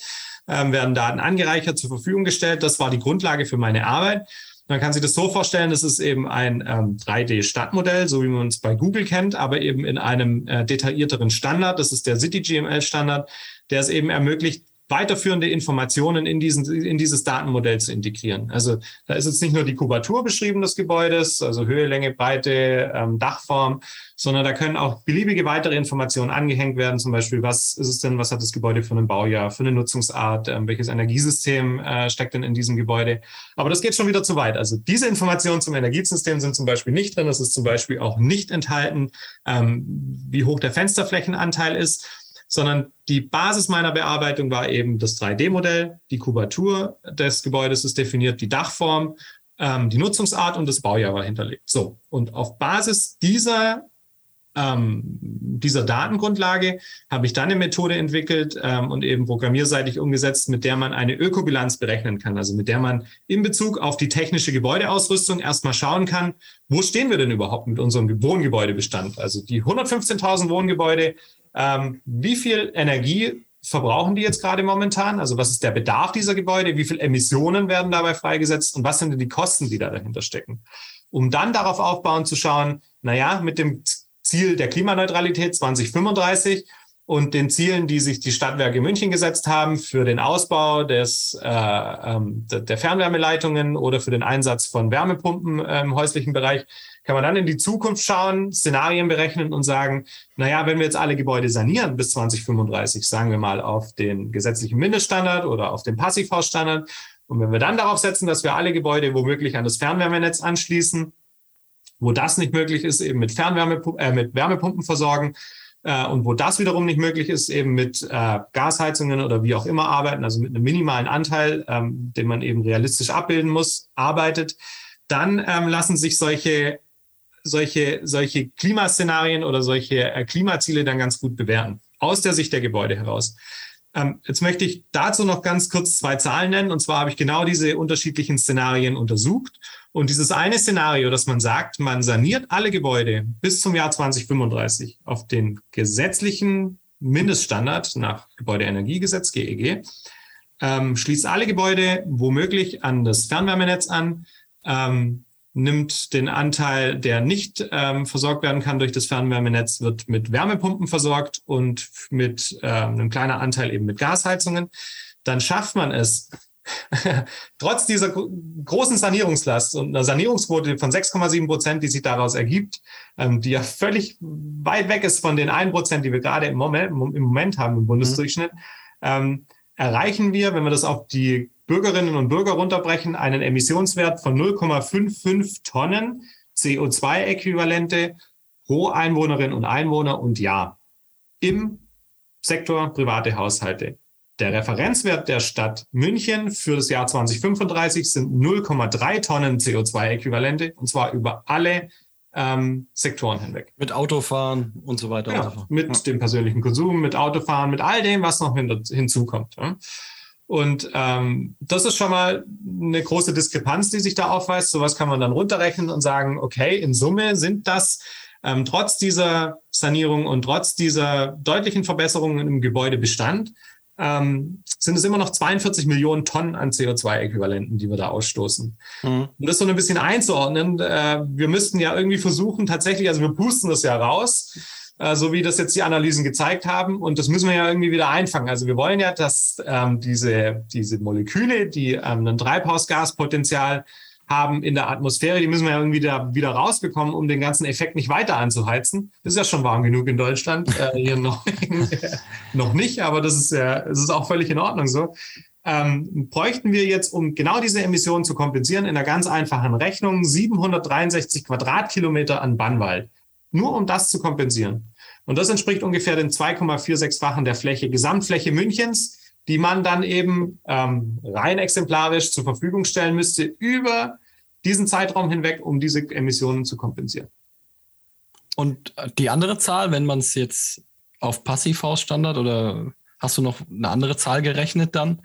ähm, werden Daten angereichert zur Verfügung gestellt. Das war die Grundlage für meine Arbeit. Man kann sich das so vorstellen, das ist eben ein ähm, 3D-Stadtmodell, so wie man es bei Google kennt, aber eben in einem äh, detaillierteren Standard. Das ist der City-GML-Standard, der es eben ermöglicht, weiterführende Informationen in, diesen, in dieses Datenmodell zu integrieren. Also da ist jetzt nicht nur die Kubatur beschrieben des Gebäudes, also Höhe, Länge, Breite, ähm, Dachform, sondern da können auch beliebige weitere Informationen angehängt werden. Zum Beispiel, was ist es denn, was hat das Gebäude für ein Baujahr, für eine Nutzungsart, ähm, welches Energiesystem äh, steckt denn in diesem Gebäude. Aber das geht schon wieder zu weit. Also diese Informationen zum Energiesystem sind zum Beispiel nicht drin. Es ist zum Beispiel auch nicht enthalten, ähm, wie hoch der Fensterflächenanteil ist sondern die Basis meiner Bearbeitung war eben das 3D-Modell, die Kubatur des Gebäudes ist definiert, die Dachform, ähm, die Nutzungsart und das Baujahr war hinterlegt. So, und auf Basis dieser ähm, dieser Datengrundlage habe ich dann eine Methode entwickelt ähm, und eben programmierseitig umgesetzt, mit der man eine Ökobilanz berechnen kann. Also mit der man in Bezug auf die technische Gebäudeausrüstung erstmal schauen kann, wo stehen wir denn überhaupt mit unserem Wohngebäudebestand? Also die 115.000 Wohngebäude ähm, wie viel Energie verbrauchen die jetzt gerade momentan? Also was ist der Bedarf dieser Gebäude? Wie viel Emissionen werden dabei freigesetzt? Und was sind denn die Kosten, die da dahinter stecken? Um dann darauf aufbauen zu schauen, naja, mit dem Ziel der Klimaneutralität 2035 und den Zielen, die sich die Stadtwerke München gesetzt haben für den Ausbau des, äh, ähm, der Fernwärmeleitungen oder für den Einsatz von Wärmepumpen im häuslichen Bereich, kann man dann in die Zukunft schauen, Szenarien berechnen und sagen, naja, wenn wir jetzt alle Gebäude sanieren bis 2035, sagen wir mal auf den gesetzlichen Mindeststandard oder auf den Passivhausstandard, und wenn wir dann darauf setzen, dass wir alle Gebäude womöglich an das Fernwärmenetz anschließen, wo das nicht möglich ist, eben mit Fernwärme, äh, mit Wärmepumpen versorgen, äh, und wo das wiederum nicht möglich ist, eben mit äh, Gasheizungen oder wie auch immer arbeiten, also mit einem minimalen Anteil, ähm, den man eben realistisch abbilden muss, arbeitet, dann ähm, lassen sich solche, solche, solche Klimaszenarien oder solche äh, Klimaziele dann ganz gut bewerten, aus der Sicht der Gebäude heraus. Ähm, jetzt möchte ich dazu noch ganz kurz zwei Zahlen nennen. Und zwar habe ich genau diese unterschiedlichen Szenarien untersucht. Und dieses eine Szenario, dass man sagt, man saniert alle Gebäude bis zum Jahr 2035 auf den gesetzlichen Mindeststandard nach Gebäudeenergiegesetz, GEG, ähm, schließt alle Gebäude womöglich an das Fernwärmenetz an, ähm, nimmt den Anteil, der nicht ähm, versorgt werden kann durch das Fernwärmenetz, wird mit Wärmepumpen versorgt und mit äh, einem kleinen Anteil eben mit Gasheizungen. Dann schafft man es, trotz dieser großen Sanierungslast und einer Sanierungsquote von 6,7 Prozent, die sich daraus ergibt, ähm, die ja völlig weit weg ist von den 1 Prozent, die wir gerade im Moment, im Moment haben im Bundesdurchschnitt, mhm. ähm, erreichen wir, wenn wir das auf die Bürgerinnen und Bürger runterbrechen, einen Emissionswert von 0,55 Tonnen CO2-Äquivalente pro Einwohnerin und Einwohner und Jahr im Sektor private Haushalte. Der Referenzwert der Stadt München für das Jahr 2035 sind 0,3 Tonnen CO2-Äquivalente und zwar über alle ähm, Sektoren hinweg. Mit Autofahren und so weiter. Ja, und so mit ja. dem persönlichen Konsum, mit Autofahren, mit all dem, was noch hin, hinzukommt. Ja. Und ähm, das ist schon mal eine große Diskrepanz, die sich da aufweist. Sowas kann man dann runterrechnen und sagen, okay, in Summe sind das ähm, trotz dieser Sanierung und trotz dieser deutlichen Verbesserungen im Gebäudebestand, ähm, sind es immer noch 42 Millionen Tonnen an CO2-Äquivalenten, die wir da ausstoßen. Mhm. Und das so ein bisschen einzuordnen, äh, wir müssten ja irgendwie versuchen, tatsächlich, also wir pusten das ja raus, äh, so wie das jetzt die Analysen gezeigt haben. Und das müssen wir ja irgendwie wieder einfangen. Also wir wollen ja, dass ähm, diese, diese Moleküle, die ähm, ein Treibhausgaspotenzial haben in der Atmosphäre, die müssen wir ja irgendwie da wieder rausbekommen, um den ganzen Effekt nicht weiter anzuheizen. Das ist ja schon warm genug in Deutschland. Äh, hier noch, noch nicht, aber das ist ja, das ist auch völlig in Ordnung so. Ähm, bräuchten wir jetzt, um genau diese Emissionen zu kompensieren, in einer ganz einfachen Rechnung 763 Quadratkilometer an Bannwald. Nur um das zu kompensieren. Und das entspricht ungefähr den 2,46-fachen der Fläche, Gesamtfläche Münchens, die man dann eben ähm, rein exemplarisch zur Verfügung stellen müsste über diesen Zeitraum hinweg, um diese Emissionen zu kompensieren. Und die andere Zahl, wenn man es jetzt auf Passivhausstandard oder hast du noch eine andere Zahl gerechnet dann?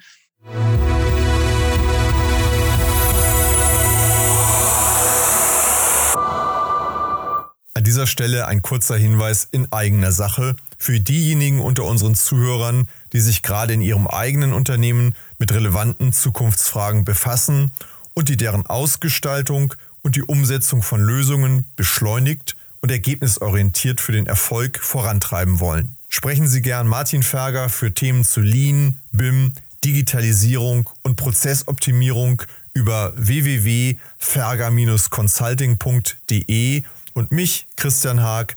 An dieser Stelle ein kurzer Hinweis in eigener Sache für diejenigen unter unseren Zuhörern, die sich gerade in ihrem eigenen Unternehmen mit relevanten Zukunftsfragen befassen und die deren Ausgestaltung und die Umsetzung von Lösungen beschleunigt und ergebnisorientiert für den Erfolg vorantreiben wollen. Sprechen Sie gern Martin Ferger für Themen zu Lean, BIM, Digitalisierung und Prozessoptimierung über www.ferger-consulting.de und mich, Christian Haag,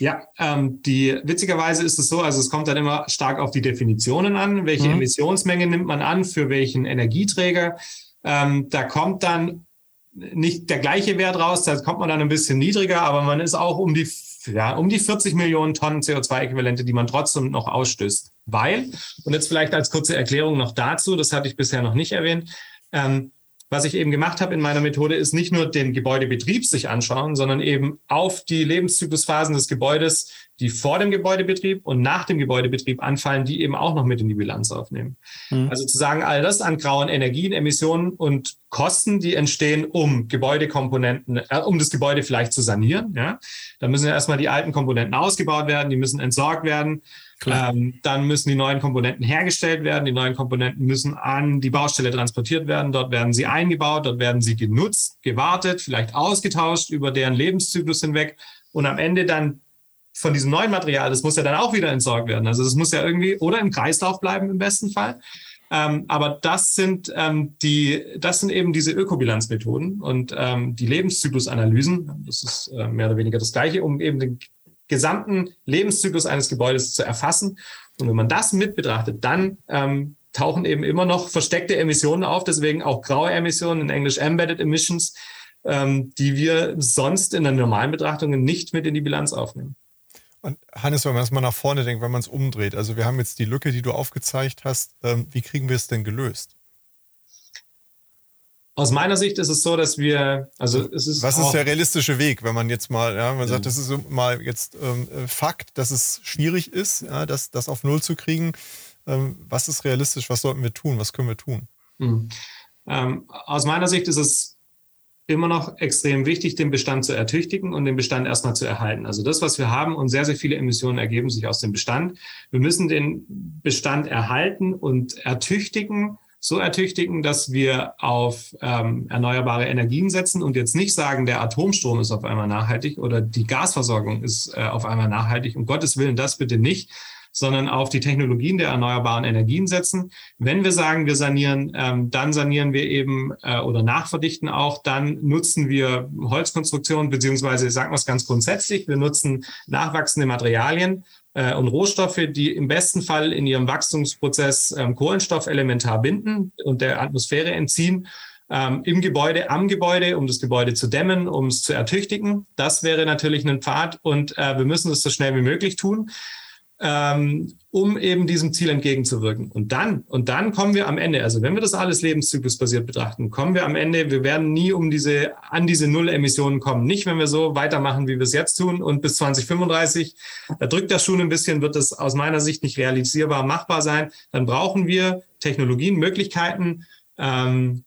Ja, ähm, die witzigerweise ist es so, also es kommt dann immer stark auf die Definitionen an, welche mhm. Emissionsmenge nimmt man an für welchen Energieträger. Ähm, da kommt dann nicht der gleiche Wert raus, da kommt man dann ein bisschen niedriger, aber man ist auch um die ja, um die 40 Millionen Tonnen CO2-Äquivalente, die man trotzdem noch ausstößt. Weil, und jetzt vielleicht als kurze Erklärung noch dazu, das hatte ich bisher noch nicht erwähnt, ähm, was ich eben gemacht habe in meiner Methode, ist nicht nur den Gebäudebetrieb sich anschauen, sondern eben auf die Lebenszyklusphasen des Gebäudes, die vor dem Gebäudebetrieb und nach dem Gebäudebetrieb anfallen, die eben auch noch mit in die Bilanz aufnehmen. Mhm. Also zu sagen, all das an grauen Energien, Emissionen und Kosten, die entstehen, um Gebäudekomponenten, äh, um das Gebäude vielleicht zu sanieren. Ja, da müssen ja erstmal die alten Komponenten ausgebaut werden, die müssen entsorgt werden. Ähm, dann müssen die neuen Komponenten hergestellt werden. Die neuen Komponenten müssen an die Baustelle transportiert werden. Dort werden sie eingebaut, dort werden sie genutzt, gewartet, vielleicht ausgetauscht über deren Lebenszyklus hinweg. Und am Ende dann von diesem neuen Material, das muss ja dann auch wieder entsorgt werden. Also das muss ja irgendwie oder im Kreislauf bleiben im besten Fall. Ähm, aber das sind ähm, die, das sind eben diese Ökobilanzmethoden und ähm, die Lebenszyklusanalysen. Das ist äh, mehr oder weniger das Gleiche, um eben den gesamten Lebenszyklus eines Gebäudes zu erfassen. Und wenn man das mit betrachtet, dann ähm, tauchen eben immer noch versteckte Emissionen auf, deswegen auch graue Emissionen, in Englisch Embedded Emissions, ähm, die wir sonst in der normalen Betrachtung nicht mit in die Bilanz aufnehmen. Und Hannes, wenn man das mal nach vorne denkt, wenn man es umdreht, also wir haben jetzt die Lücke, die du aufgezeigt hast, ähm, wie kriegen wir es denn gelöst? Aus meiner Sicht ist es so, dass wir, also es ist. Was ist der realistische Weg, wenn man jetzt mal, ja, man sagt, das ist mal jetzt ähm, äh, Fakt, dass es schwierig ist, ja, das, das auf Null zu kriegen. Ähm, was ist realistisch? Was sollten wir tun? Was können wir tun? Mhm. Ähm, aus meiner Sicht ist es immer noch extrem wichtig, den Bestand zu ertüchtigen und den Bestand erstmal zu erhalten. Also das, was wir haben und sehr, sehr viele Emissionen ergeben sich aus dem Bestand. Wir müssen den Bestand erhalten und ertüchtigen so ertüchtigen, dass wir auf ähm, erneuerbare Energien setzen und jetzt nicht sagen, der Atomstrom ist auf einmal nachhaltig oder die Gasversorgung ist äh, auf einmal nachhaltig. Um Gottes Willen, das bitte nicht sondern auf die Technologien der erneuerbaren Energien setzen. Wenn wir sagen, wir sanieren, ähm, dann sanieren wir eben äh, oder nachverdichten auch, dann nutzen wir Holzkonstruktion, beziehungsweise sagen wir es ganz grundsätzlich, wir nutzen nachwachsende Materialien äh, und Rohstoffe, die im besten Fall in ihrem Wachstumsprozess ähm, Kohlenstoff elementar binden und der Atmosphäre entziehen. Ähm, im Gebäude, am Gebäude, um das Gebäude zu dämmen, um es zu ertüchtigen. Das wäre natürlich ein Pfad und äh, wir müssen es so schnell wie möglich tun ähm, um eben diesem Ziel entgegenzuwirken. Und dann, und dann kommen wir am Ende, also wenn wir das alles lebenszyklusbasiert betrachten, kommen wir am Ende, wir werden nie um diese, an diese Null-Emissionen kommen. Nicht, wenn wir so weitermachen, wie wir es jetzt tun. Und bis 2035, da drückt das schon ein bisschen, wird das aus meiner Sicht nicht realisierbar machbar sein. Dann brauchen wir Technologien, Möglichkeiten, ähm,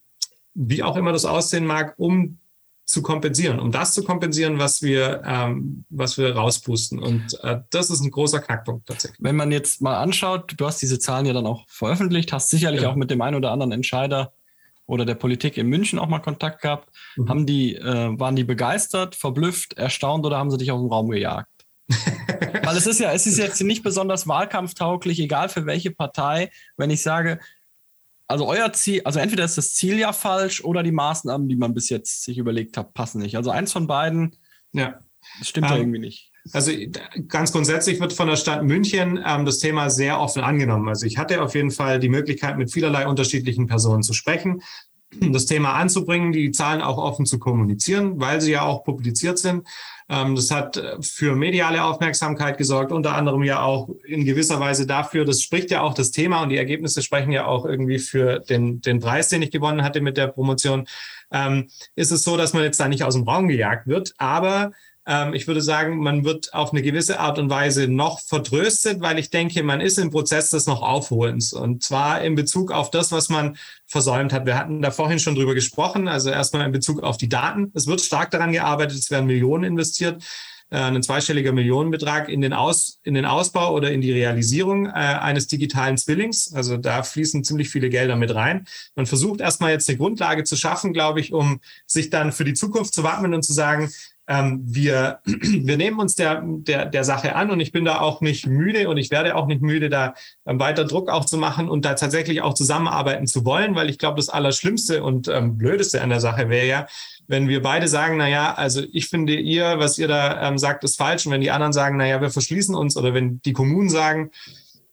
wie auch immer das aussehen mag, um zu kompensieren, um das zu kompensieren, was wir, ähm, was wir rauspusten. Und äh, das ist ein großer Knackpunkt tatsächlich. Wenn man jetzt mal anschaut, du hast diese Zahlen ja dann auch veröffentlicht, hast sicherlich ja. auch mit dem einen oder anderen Entscheider oder der Politik in München auch mal Kontakt gehabt. Mhm. Haben die, äh, waren die begeistert, verblüfft, erstaunt oder haben sie dich aus dem Raum gejagt? Weil es ist ja, es ist jetzt nicht besonders wahlkampftauglich, egal für welche Partei, wenn ich sage, also euer Ziel, also entweder ist das Ziel ja falsch oder die Maßnahmen, die man bis jetzt sich überlegt hat, passen nicht. Also eins von beiden, ja, stimmt ja ähm, irgendwie nicht. Also ganz grundsätzlich wird von der Stadt München ähm, das Thema sehr offen angenommen. Also ich hatte auf jeden Fall die Möglichkeit, mit vielerlei unterschiedlichen Personen zu sprechen, das Thema anzubringen, die Zahlen auch offen zu kommunizieren, weil sie ja auch publiziert sind. Ähm, das hat äh, für mediale Aufmerksamkeit gesorgt, unter anderem ja auch in gewisser Weise dafür, das spricht ja auch das Thema und die Ergebnisse sprechen ja auch irgendwie für den, den Preis, den ich gewonnen hatte mit der Promotion. Ähm, ist es so, dass man jetzt da nicht aus dem Raum gejagt wird, aber ähm, ich würde sagen, man wird auf eine gewisse Art und Weise noch vertröstet, weil ich denke, man ist im Prozess des noch Aufholens. Und zwar in Bezug auf das, was man versäumt hat. Wir hatten da vorhin schon drüber gesprochen. Also erstmal in Bezug auf die Daten. Es wird stark daran gearbeitet, es werden Millionen investiert äh, ein zweistelliger Millionenbetrag in den, Aus, in den Ausbau oder in die Realisierung äh, eines digitalen Zwillings. Also da fließen ziemlich viele Gelder mit rein. Man versucht erstmal jetzt eine Grundlage zu schaffen, glaube ich, um sich dann für die Zukunft zu wappnen und zu sagen, ähm, wir, wir nehmen uns der, der, der Sache an und ich bin da auch nicht müde und ich werde auch nicht müde, da ähm, weiter Druck auch zu machen und da tatsächlich auch zusammenarbeiten zu wollen, weil ich glaube, das Allerschlimmste und ähm, Blödeste an der Sache wäre ja, wenn wir beide sagen, na ja, also ich finde ihr, was ihr da ähm, sagt, ist falsch und wenn die anderen sagen, na ja, wir verschließen uns oder wenn die Kommunen sagen,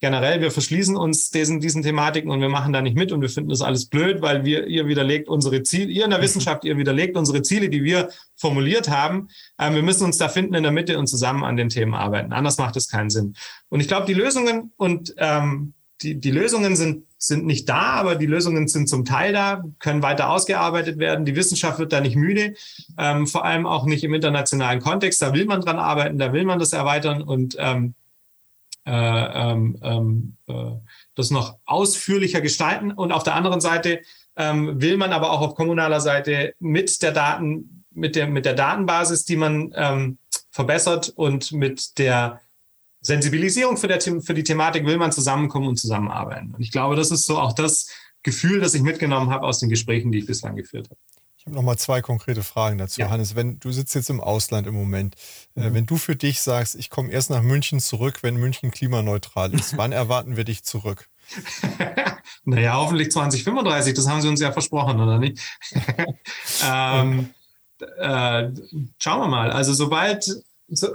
generell, wir verschließen uns diesen, diesen Thematiken und wir machen da nicht mit und wir finden das alles blöd, weil wir, ihr widerlegt unsere Ziele, ihr in der mhm. Wissenschaft, ihr widerlegt unsere Ziele, die wir formuliert haben. Ähm, wir müssen uns da finden in der Mitte und zusammen an den Themen arbeiten. Anders macht es keinen Sinn. Und ich glaube, die Lösungen und ähm, die, die Lösungen sind, sind nicht da, aber die Lösungen sind zum Teil da, können weiter ausgearbeitet werden. Die Wissenschaft wird da nicht müde, ähm, vor allem auch nicht im internationalen Kontext. Da will man dran arbeiten, da will man das erweitern und ähm, äh, ähm, ähm, äh, das noch ausführlicher gestalten. Und auf der anderen Seite ähm, will man aber auch auf kommunaler Seite mit der Daten, mit der, mit der Datenbasis, die man ähm, verbessert und mit der Sensibilisierung für, der, für die Thematik will man zusammenkommen und zusammenarbeiten. Und ich glaube, das ist so auch das Gefühl, das ich mitgenommen habe aus den Gesprächen, die ich bislang geführt habe. Ich habe noch mal zwei konkrete Fragen dazu, ja. Hannes. Wenn du sitzt jetzt im Ausland im Moment, äh, mhm. wenn du für dich sagst, ich komme erst nach München zurück, wenn München klimaneutral ist, wann erwarten wir dich zurück? naja, hoffentlich 2035, das haben sie uns ja versprochen, oder nicht? ähm, äh, schauen wir mal. Also sobald, so,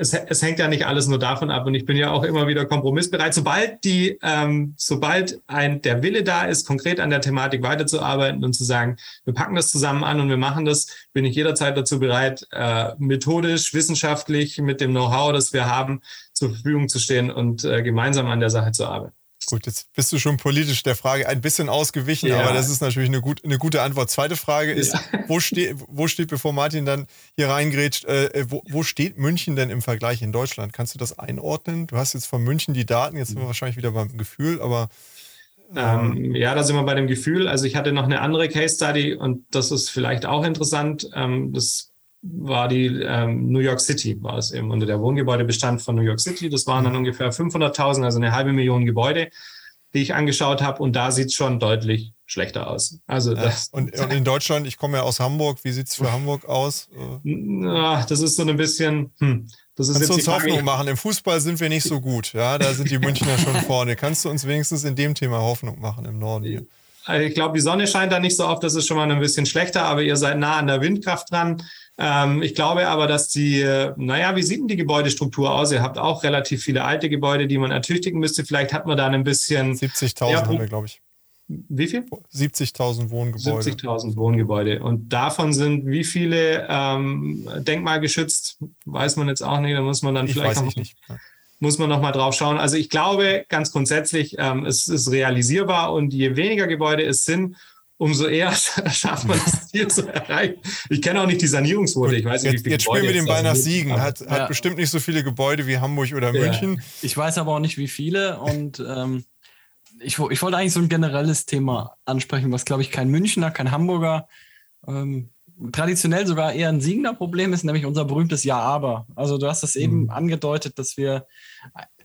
es, es, hängt ja nicht alles nur davon ab und ich bin ja auch immer wieder kompromissbereit. Sobald die, ähm, sobald ein der Wille da ist, konkret an der Thematik weiterzuarbeiten und zu sagen, wir packen das zusammen an und wir machen das, bin ich jederzeit dazu bereit, äh, methodisch, wissenschaftlich mit dem Know-how, das wir haben, zur Verfügung zu stehen und äh, gemeinsam an der Sache zu arbeiten. Gut, jetzt bist du schon politisch der Frage ein bisschen ausgewichen, ja. aber das ist natürlich eine, gut, eine gute Antwort. Zweite Frage ist, ja. wo, steht, wo steht, bevor Martin dann hier reingrätscht, äh, äh, wo, wo, steht München denn im Vergleich in Deutschland? Kannst du das einordnen? Du hast jetzt von München die Daten, jetzt sind wir wahrscheinlich wieder beim Gefühl, aber. Ähm, ähm, ja, da sind wir bei dem Gefühl. Also ich hatte noch eine andere Case Study und das ist vielleicht auch interessant. Ähm, das war die ähm, New York City, war es eben unter der Wohngebäudebestand von New York City. Das waren dann ungefähr 500.000, also eine halbe Million Gebäude, die ich angeschaut habe. Und da sieht es schon deutlich schlechter aus. Also ja, und, und, in Deutschland, ich komme ja aus Hamburg, wie sieht es für Hamburg aus? Na, das ist so ein bisschen, hm, das ist Kannst du uns Hoffnung machen? Im Fußball sind wir nicht so gut. Ja, da sind die Münchner schon vorne. Kannst du uns wenigstens in dem Thema Hoffnung machen im Norden hier? Ich glaube, die Sonne scheint da nicht so oft, das ist schon mal ein bisschen schlechter, aber ihr seid nah an der Windkraft dran. Ähm, ich glaube aber, dass die, naja, wie sieht denn die Gebäudestruktur aus? Ihr habt auch relativ viele alte Gebäude, die man ertüchtigen müsste. Vielleicht hat man da ein bisschen. 70.000 haben wir, glaube ich. Wie viel? 70.000 Wohngebäude. 70.000 Wohngebäude. Und davon sind wie viele ähm, denkmalgeschützt? Weiß man jetzt auch nicht. Da muss man dann ich vielleicht. Weiß noch, nicht. Muss man noch mal drauf schauen. Also ich glaube ganz grundsätzlich, ähm, es ist realisierbar und je weniger Gebäude es sind, umso eher schafft man das Ziel zu erreichen. Ich kenne auch nicht die Sanierungsquote. Ich weiß nicht, jetzt, wie viele jetzt spielen wir den Ball nach Siegen. Hat, hat bestimmt nicht so viele Gebäude wie Hamburg oder ja. München. Ich weiß aber auch nicht, wie viele. Und ähm, ich, ich wollte eigentlich so ein generelles Thema ansprechen, was, glaube ich, kein Münchner, kein Hamburger, ähm, traditionell sogar eher ein Siegender Problem ist, nämlich unser berühmtes Ja, aber. Also du hast das eben mhm. angedeutet, dass wir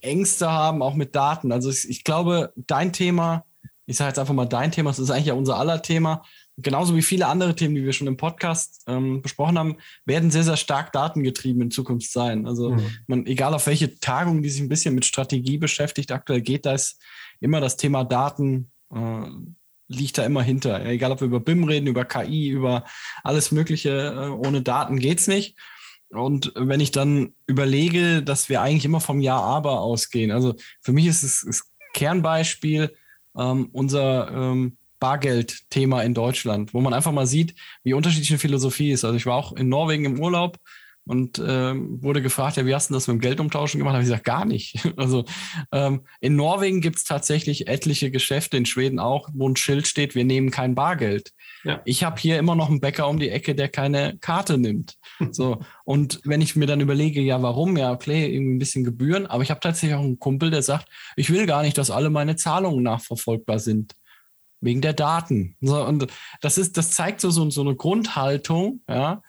Ängste haben, auch mit Daten. Also ich, ich glaube, dein Thema ich sage jetzt einfach mal dein Thema, das ist eigentlich ja unser aller Thema, genauso wie viele andere Themen, die wir schon im Podcast ähm, besprochen haben, werden sehr, sehr stark datengetrieben in Zukunft sein. Also mhm. man, egal auf welche Tagung, die sich ein bisschen mit Strategie beschäftigt, aktuell geht, da ist immer das Thema Daten äh, liegt da immer hinter. Egal, ob wir über BIM reden, über KI, über alles Mögliche, äh, ohne Daten geht's nicht. Und wenn ich dann überlege, dass wir eigentlich immer vom Ja, aber ausgehen, also für mich ist es das Kernbeispiel ähm, unser ähm, Bargeld-Thema in Deutschland, wo man einfach mal sieht, wie unterschiedlich eine Philosophie ist. Also ich war auch in Norwegen im Urlaub und ähm, wurde gefragt, ja, wie hast du das mit dem Geldumtauschen gemacht? Habe ich gesagt, gar nicht. Also ähm, in Norwegen gibt es tatsächlich etliche Geschäfte, in Schweden auch, wo ein Schild steht, wir nehmen kein Bargeld. Ja. Ich habe hier immer noch einen Bäcker um die Ecke, der keine Karte nimmt. So und wenn ich mir dann überlege, ja, warum? Ja, okay, irgendwie ein bisschen Gebühren, aber ich habe tatsächlich auch einen Kumpel, der sagt, ich will gar nicht, dass alle meine Zahlungen nachverfolgbar sind wegen der Daten. So, und das ist, das zeigt so, so, so eine Grundhaltung, ja,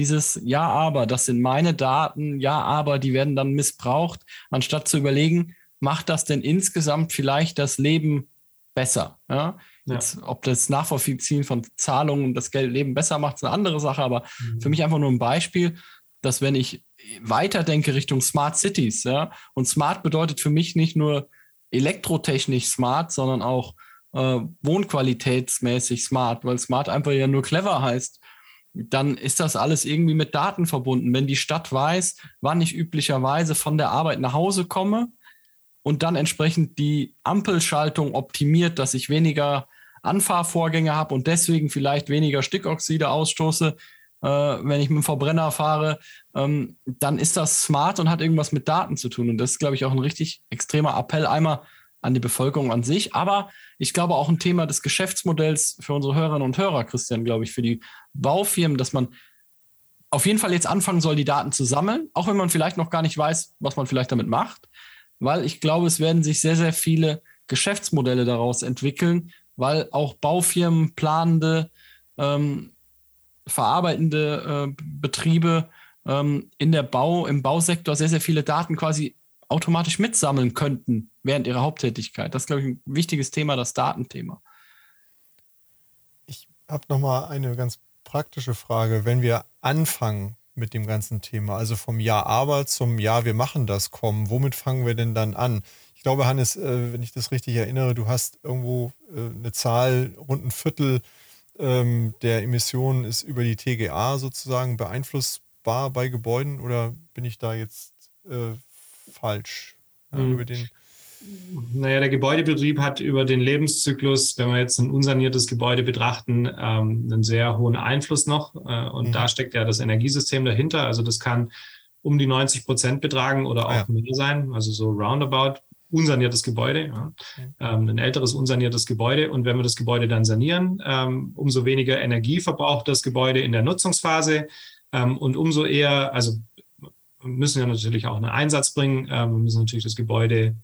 dieses Ja, aber, das sind meine Daten, ja, aber, die werden dann missbraucht, anstatt zu überlegen, macht das denn insgesamt vielleicht das Leben besser? Ja? ja. Jetzt, ob das Nachvollziehen von Zahlungen und das Geldleben besser macht, ist eine andere Sache, aber mhm. für mich einfach nur ein Beispiel, dass wenn ich weiterdenke Richtung Smart Cities, ja, und Smart bedeutet für mich nicht nur elektrotechnisch smart, sondern auch äh, wohnqualitätsmäßig smart, weil smart einfach ja nur clever heißt, dann ist das alles irgendwie mit Daten verbunden. Wenn die Stadt weiß, wann ich üblicherweise von der Arbeit nach Hause komme und dann entsprechend die Ampelschaltung optimiert, dass ich weniger Anfahrvorgänge habe und deswegen vielleicht weniger Stickoxide ausstoße, äh, wenn ich mit dem Verbrenner fahre, ähm, dann ist das smart und hat irgendwas mit Daten zu tun. Und das ist, glaube ich, auch ein richtig extremer Appell einmal an die Bevölkerung an sich, aber ich glaube auch ein Thema des Geschäftsmodells für unsere Hörerinnen und Hörer, Christian, glaube ich, für die Baufirmen, dass man auf jeden Fall jetzt anfangen soll, die Daten zu sammeln, auch wenn man vielleicht noch gar nicht weiß, was man vielleicht damit macht, weil ich glaube, es werden sich sehr, sehr viele Geschäftsmodelle daraus entwickeln, weil auch Baufirmen, planende, ähm, verarbeitende äh, Betriebe ähm, in der Bau, im Bausektor sehr, sehr viele Daten quasi automatisch mitsammeln könnten während ihrer Haupttätigkeit. Das ist, glaube ich, ein wichtiges Thema, das Datenthema. Ich habe noch mal eine ganz praktische Frage. Wenn wir anfangen mit dem ganzen Thema, also vom Ja, aber zum Ja, wir machen das kommen, womit fangen wir denn dann an? Ich glaube, Hannes, äh, wenn ich das richtig erinnere, du hast irgendwo äh, eine Zahl, rund ein Viertel ähm, der Emissionen ist über die TGA sozusagen beeinflussbar bei Gebäuden oder bin ich da jetzt äh, falsch. Ja, mhm. über den naja, der Gebäudebetrieb hat über den Lebenszyklus, wenn wir jetzt ein unsaniertes Gebäude betrachten, ähm, einen sehr hohen Einfluss noch. Äh, und mhm. da steckt ja das Energiesystem dahinter. Also das kann um die 90 Prozent betragen oder auch ja. mehr sein. Also so roundabout unsaniertes Gebäude, ja. ähm, ein älteres unsaniertes Gebäude. Und wenn wir das Gebäude dann sanieren, ähm, umso weniger Energie verbraucht das Gebäude in der Nutzungsphase ähm, und umso eher, also müssen ja natürlich auch einen Einsatz bringen. Ähm, wir müssen natürlich das Gebäude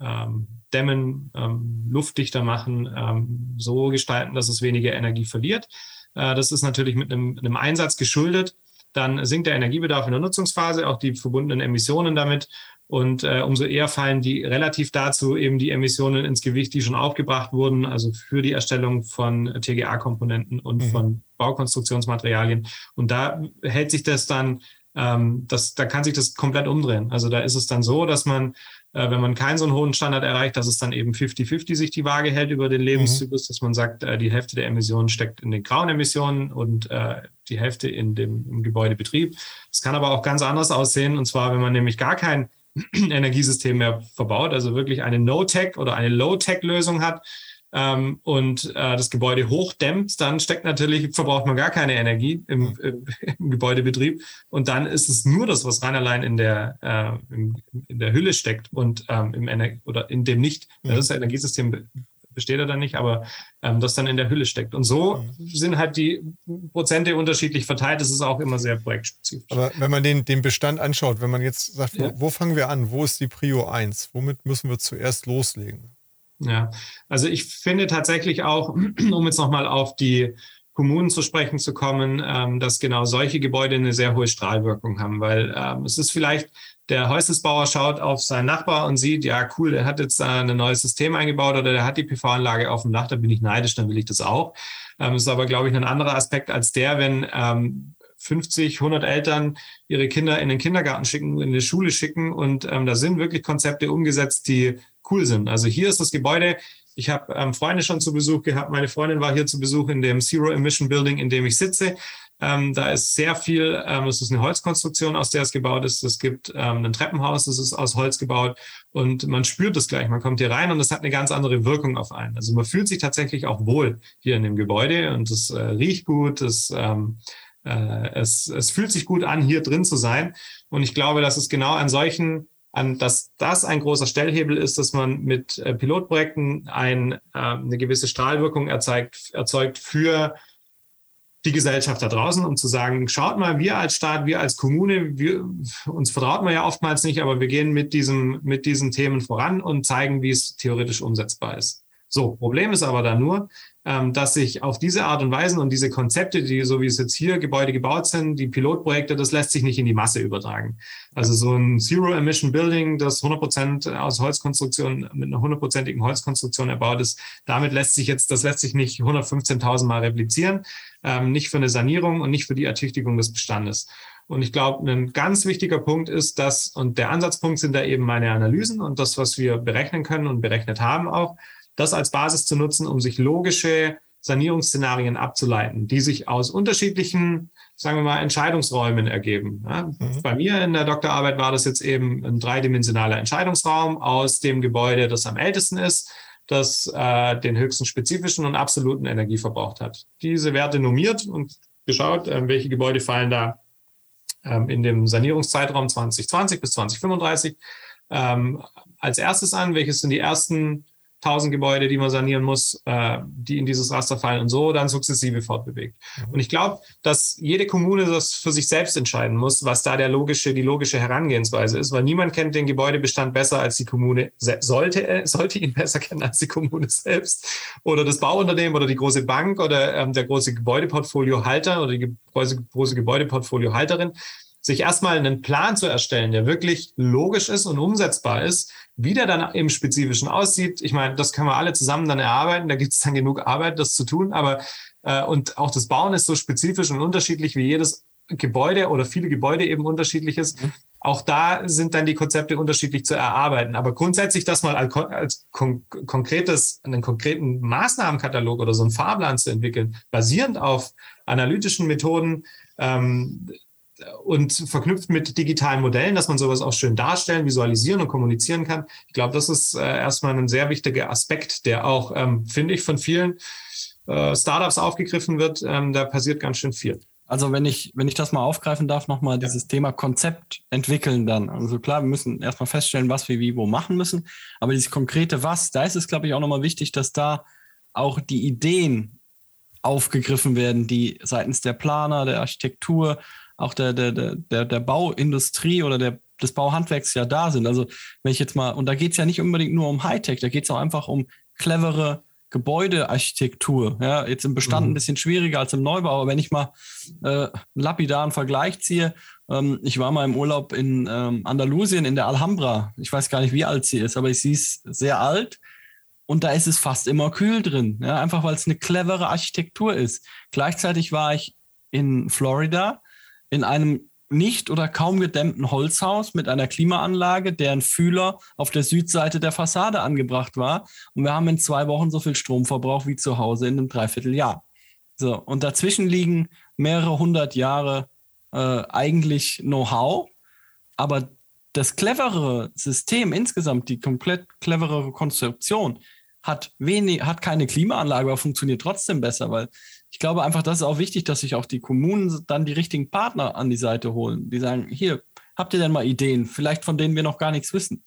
ähm, dämmen, ähm, luftdichter machen, ähm, so gestalten, dass es weniger Energie verliert. Äh, das ist natürlich mit einem, einem Einsatz geschuldet. Dann sinkt der Energiebedarf in der Nutzungsphase, auch die verbundenen Emissionen damit. Und äh, umso eher fallen die relativ dazu eben die Emissionen ins Gewicht, die schon aufgebracht wurden, also für die Erstellung von TGA-Komponenten und mhm. von Baukonstruktionsmaterialien. Und da hält sich das dann ähm, das, da kann sich das komplett umdrehen. Also da ist es dann so, dass man, wenn man keinen so einen hohen Standard erreicht, dass es dann eben 50-50 sich die Waage hält über den Lebenszyklus, mhm. dass man sagt, äh, die Hälfte der Emissionen steckt in den grauen Emissionen und äh, die Hälfte in dem im Gebäudebetrieb. Es kann aber auch ganz anders aussehen, und zwar, wenn man nämlich gar kein Energiesystem mehr verbaut, also wirklich eine No-Tech oder eine Low-Tech-Lösung hat, ähm, und äh, das Gebäude hochdämmt, dann steckt natürlich, verbraucht man gar keine Energie im, im, Gebäudebetrieb. Und dann ist es nur das, was rein allein in der, äh, in, in der Hülle steckt und ähm, im Ener oder in dem nicht, mhm. das Energiesystem besteht er dann nicht, aber ähm, das dann in der Hülle steckt. Und so sind halt die Prozente unterschiedlich verteilt. Das ist auch immer sehr projektspezifisch. Aber wenn man den, den Bestand anschaut, wenn man jetzt sagt, ja. wo, wo fangen wir an? Wo ist die Prio 1? Womit müssen wir zuerst loslegen? Ja, also ich finde tatsächlich auch, um jetzt nochmal auf die Kommunen zu sprechen zu kommen, ähm, dass genau solche Gebäude eine sehr hohe Strahlwirkung haben, weil ähm, es ist vielleicht der Häusesbauer schaut auf seinen Nachbar und sieht, ja cool, der hat jetzt ein neues System eingebaut oder der hat die PV-Anlage auf dem Dach, da bin ich neidisch, dann will ich das auch. Ähm, ist aber, glaube ich, ein anderer Aspekt als der, wenn ähm, 50, 100 Eltern ihre Kinder in den Kindergarten schicken, in die Schule schicken und ähm, da sind wirklich Konzepte umgesetzt, die cool sind. Also hier ist das Gebäude, ich habe ähm, Freunde schon zu Besuch gehabt, meine Freundin war hier zu Besuch in dem Zero Emission Building, in dem ich sitze. Ähm, da ist sehr viel, ähm, es ist eine Holzkonstruktion, aus der es gebaut ist. Es gibt ähm, ein Treppenhaus, das ist aus Holz gebaut und man spürt es gleich. Man kommt hier rein und es hat eine ganz andere Wirkung auf einen. Also man fühlt sich tatsächlich auch wohl hier in dem Gebäude und es äh, riecht gut, es, ähm, äh, es, es fühlt sich gut an, hier drin zu sein. Und ich glaube, dass es genau an solchen an, dass das ein großer Stellhebel ist, dass man mit äh, Pilotprojekten ein, äh, eine gewisse Strahlwirkung erzeugt, erzeugt für die Gesellschaft da draußen, um zu sagen, schaut mal, wir als Staat, wir als Kommune, wir, uns vertraut man ja oftmals nicht, aber wir gehen mit, diesem, mit diesen Themen voran und zeigen, wie es theoretisch umsetzbar ist. So, Problem ist aber da nur, dass sich auf diese Art und Weise und diese Konzepte, die so wie es jetzt hier Gebäude gebaut sind, die Pilotprojekte, das lässt sich nicht in die Masse übertragen. Also so ein Zero-Emission Building, das 100 Prozent aus Holzkonstruktion, mit einer hundertprozentigen Holzkonstruktion erbaut ist, damit lässt sich jetzt, das lässt sich nicht 115.000 Mal replizieren, ähm, nicht für eine Sanierung und nicht für die Ertüchtigung des Bestandes. Und ich glaube, ein ganz wichtiger Punkt ist, dass, und der Ansatzpunkt sind da eben meine Analysen und das, was wir berechnen können und berechnet haben auch, das als Basis zu nutzen, um sich logische Sanierungsszenarien abzuleiten, die sich aus unterschiedlichen, sagen wir mal, Entscheidungsräumen ergeben. Ja, mhm. Bei mir in der Doktorarbeit war das jetzt eben ein dreidimensionaler Entscheidungsraum aus dem Gebäude, das am ältesten ist, das äh, den höchsten spezifischen und absoluten Energieverbrauch hat. Diese Werte normiert und geschaut, äh, welche Gebäude fallen da ähm, in dem Sanierungszeitraum 2020 bis 2035 ähm, als erstes an, welches sind die ersten 1000 Gebäude, die man sanieren muss, äh, die in dieses Raster fallen und so dann sukzessive fortbewegt. Mhm. Und ich glaube, dass jede Kommune das für sich selbst entscheiden muss, was da der logische, die logische Herangehensweise ist, weil niemand kennt den Gebäudebestand besser als die Kommune, sollte, äh, sollte ihn besser kennen als die Kommune selbst oder das Bauunternehmen oder die große Bank oder ähm, der große Gebäudeportfoliohalter oder die große, große Gebäudeportfoliohalterin sich erstmal einen Plan zu erstellen, der wirklich logisch ist und umsetzbar ist, wie der dann im Spezifischen aussieht. Ich meine, das können wir alle zusammen dann erarbeiten. Da gibt es dann genug Arbeit, das zu tun. Aber äh, und auch das Bauen ist so spezifisch und unterschiedlich wie jedes Gebäude oder viele Gebäude eben unterschiedlich ist. Mhm. Auch da sind dann die Konzepte unterschiedlich zu erarbeiten. Aber grundsätzlich das mal als, als kon konkretes, einen konkreten Maßnahmenkatalog oder so einen Fahrplan zu entwickeln, basierend auf analytischen Methoden, ähm, und verknüpft mit digitalen Modellen, dass man sowas auch schön darstellen, visualisieren und kommunizieren kann. Ich glaube, das ist äh, erstmal ein sehr wichtiger Aspekt, der auch, ähm, finde ich, von vielen äh, Startups aufgegriffen wird. Ähm, da passiert ganz schön viel. Also wenn ich, wenn ich das mal aufgreifen darf, nochmal dieses ja. Thema Konzept entwickeln dann. Also klar, wir müssen erstmal feststellen, was wir wie wo machen müssen. Aber dieses konkrete Was, da ist es, glaube ich, auch nochmal wichtig, dass da auch die Ideen aufgegriffen werden, die seitens der Planer, der Architektur, auch der, der, der, der Bauindustrie oder der, des Bauhandwerks ja da sind. Also wenn ich jetzt mal, und da geht es ja nicht unbedingt nur um Hightech, da geht es auch einfach um clevere Gebäudearchitektur. Ja, jetzt im Bestand mhm. ein bisschen schwieriger als im Neubau, aber wenn ich mal äh, einen lapidaren Vergleich ziehe, ähm, ich war mal im Urlaub in ähm, Andalusien in der Alhambra. Ich weiß gar nicht, wie alt sie ist, aber sie ist sehr alt und da ist es fast immer kühl drin. Ja, einfach weil es eine clevere Architektur ist. Gleichzeitig war ich in Florida in einem nicht oder kaum gedämmten Holzhaus mit einer Klimaanlage, deren Fühler auf der Südseite der Fassade angebracht war. Und wir haben in zwei Wochen so viel Stromverbrauch wie zu Hause in einem Dreivierteljahr. So, und dazwischen liegen mehrere hundert Jahre äh, eigentlich Know-how, aber das cleverere System insgesamt, die komplett cleverere Konstruktion, hat wenig, hat keine Klimaanlage, aber funktioniert trotzdem besser, weil ich glaube einfach, das ist auch wichtig, dass sich auch die Kommunen dann die richtigen Partner an die Seite holen, die sagen, hier, habt ihr denn mal Ideen, vielleicht von denen wir noch gar nichts wissen?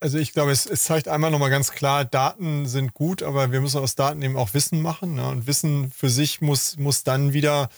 also ich glaube, es, es zeigt einmal nochmal ganz klar, Daten sind gut, aber wir müssen aus Daten eben auch Wissen machen. Ne? Und Wissen für sich muss, muss dann wieder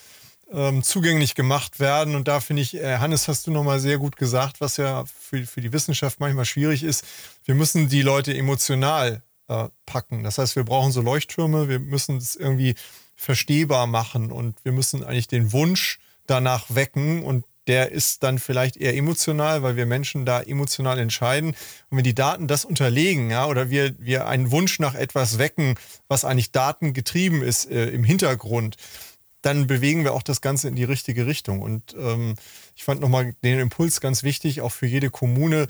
ähm, zugänglich gemacht werden. Und da finde ich, äh, Hannes, hast du nochmal sehr gut gesagt, was ja für, für die Wissenschaft manchmal schwierig ist. Wir müssen die Leute emotional äh, packen. Das heißt, wir brauchen so Leuchttürme, wir müssen es irgendwie verstehbar machen und wir müssen eigentlich den Wunsch danach wecken und der ist dann vielleicht eher emotional, weil wir Menschen da emotional entscheiden. Und wenn die Daten das unterlegen, ja, oder wir, wir einen Wunsch nach etwas wecken, was eigentlich datengetrieben ist äh, im Hintergrund, dann bewegen wir auch das Ganze in die richtige Richtung. Und ähm, ich fand nochmal den Impuls ganz wichtig, auch für jede Kommune,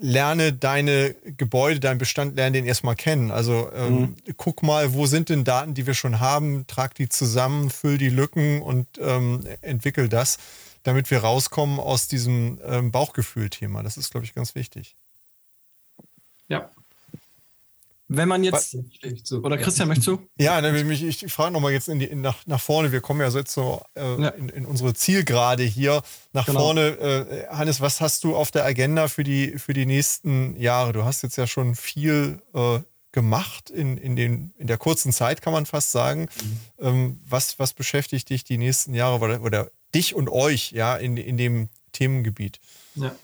lerne deine Gebäude, deinen Bestand, lerne den erstmal kennen. Also ähm, mhm. guck mal, wo sind denn Daten, die wir schon haben, trag die zusammen, füll die Lücken und ähm, entwickel das damit wir rauskommen aus diesem ähm, Bauchgefühl-Thema. Das ist, glaube ich, ganz wichtig. Ja. Wenn man jetzt. Oder Christian, möchtest du? Ja, ne, ich, ich frage nochmal jetzt in die, in, nach, nach vorne. Wir kommen ja so jetzt so äh, ja. in, in, unsere Zielgerade hier. Nach genau. vorne, äh, Hannes, was hast du auf der Agenda für die, für die nächsten Jahre? Du hast jetzt ja schon viel äh, gemacht in, in, den, in der kurzen Zeit, kann man fast sagen. Mhm. Ähm, was, was beschäftigt dich die nächsten Jahre oder, oder dich und euch ja in, in dem Themengebiet. Ja.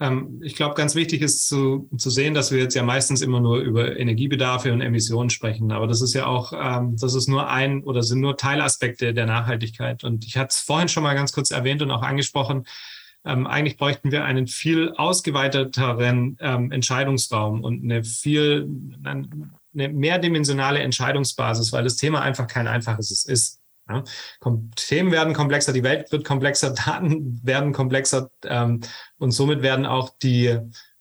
Ähm, ich glaube, ganz wichtig ist zu, zu sehen, dass wir jetzt ja meistens immer nur über Energiebedarfe und Emissionen sprechen. Aber das ist ja auch, ähm, das ist nur ein oder sind nur Teilaspekte der Nachhaltigkeit. Und ich hatte es vorhin schon mal ganz kurz erwähnt und auch angesprochen. Ähm, eigentlich bräuchten wir einen viel ausgeweiteteren ähm, Entscheidungsraum und eine viel eine mehrdimensionale Entscheidungsbasis, weil das Thema einfach kein einfaches ist. Ja, Themen werden komplexer, die Welt wird komplexer, Daten werden komplexer ähm, und somit werden auch die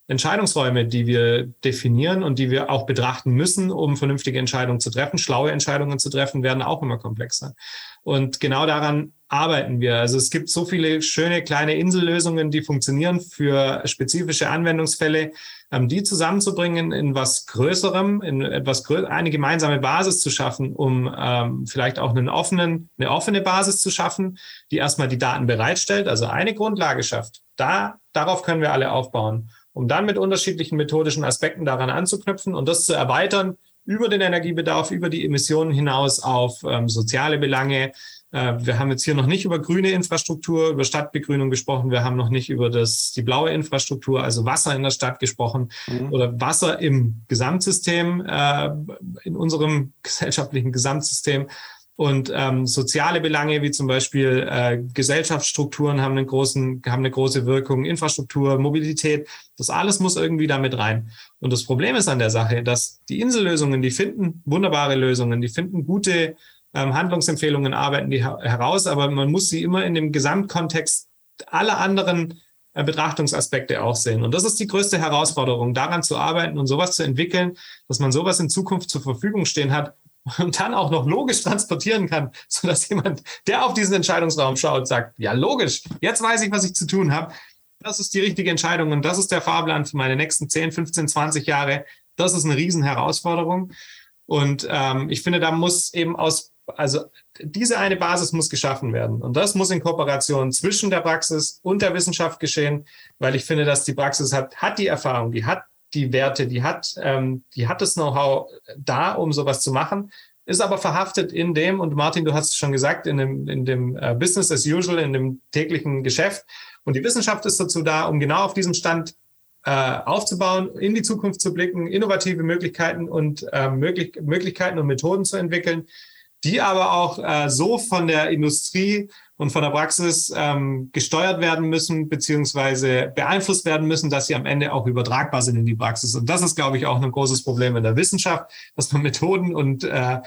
Entscheidungsräume, die wir definieren und die wir auch betrachten müssen, um vernünftige Entscheidungen zu treffen, schlaue Entscheidungen zu treffen, werden auch immer komplexer. Und genau daran arbeiten wir. Also es gibt so viele schöne kleine Insellösungen, die funktionieren für spezifische Anwendungsfälle, ähm, die zusammenzubringen in was Größerem, in etwas grö eine gemeinsame Basis zu schaffen, um ähm, vielleicht auch einen offenen, eine offene Basis zu schaffen, die erstmal die Daten bereitstellt, also eine Grundlage schafft. Da, darauf können wir alle aufbauen um dann mit unterschiedlichen methodischen Aspekten daran anzuknüpfen und das zu erweitern über den Energiebedarf, über die Emissionen hinaus auf ähm, soziale Belange. Äh, wir haben jetzt hier noch nicht über grüne Infrastruktur, über Stadtbegrünung gesprochen. Wir haben noch nicht über das, die blaue Infrastruktur, also Wasser in der Stadt gesprochen mhm. oder Wasser im Gesamtsystem, äh, in unserem gesellschaftlichen Gesamtsystem. Und ähm, soziale Belange wie zum Beispiel äh, Gesellschaftsstrukturen haben einen großen, haben eine große Wirkung, Infrastruktur, Mobilität, das alles muss irgendwie damit rein. Und das Problem ist an der Sache, dass die Insellösungen, die finden wunderbare Lösungen, die finden gute ähm, Handlungsempfehlungen, arbeiten die heraus, aber man muss sie immer in dem Gesamtkontext aller anderen äh, Betrachtungsaspekte auch sehen. Und das ist die größte Herausforderung, daran zu arbeiten und sowas zu entwickeln, dass man sowas in Zukunft zur Verfügung stehen hat, und dann auch noch logisch transportieren kann, so dass jemand, der auf diesen Entscheidungsraum schaut, sagt, ja logisch, jetzt weiß ich, was ich zu tun habe. Das ist die richtige Entscheidung und das ist der Fahrplan für meine nächsten 10, 15, 20 Jahre. Das ist eine Riesenherausforderung. Und ähm, ich finde, da muss eben aus, also diese eine Basis muss geschaffen werden. Und das muss in Kooperation zwischen der Praxis und der Wissenschaft geschehen, weil ich finde, dass die Praxis hat, hat die Erfahrung, die hat die Werte, die hat, ähm, die hat das Know-how da, um sowas zu machen, ist aber verhaftet in dem, und Martin, du hast es schon gesagt, in dem, in dem äh, Business as usual, in dem täglichen Geschäft. Und die Wissenschaft ist dazu da, um genau auf diesem Stand äh, aufzubauen, in die Zukunft zu blicken, innovative Möglichkeiten und äh, möglich Möglichkeiten und Methoden zu entwickeln, die aber auch äh, so von der Industrie und von der Praxis ähm, gesteuert werden müssen, beziehungsweise beeinflusst werden müssen, dass sie am Ende auch übertragbar sind in die Praxis. Und das ist, glaube ich, auch ein großes Problem in der Wissenschaft, dass man Methoden und äh,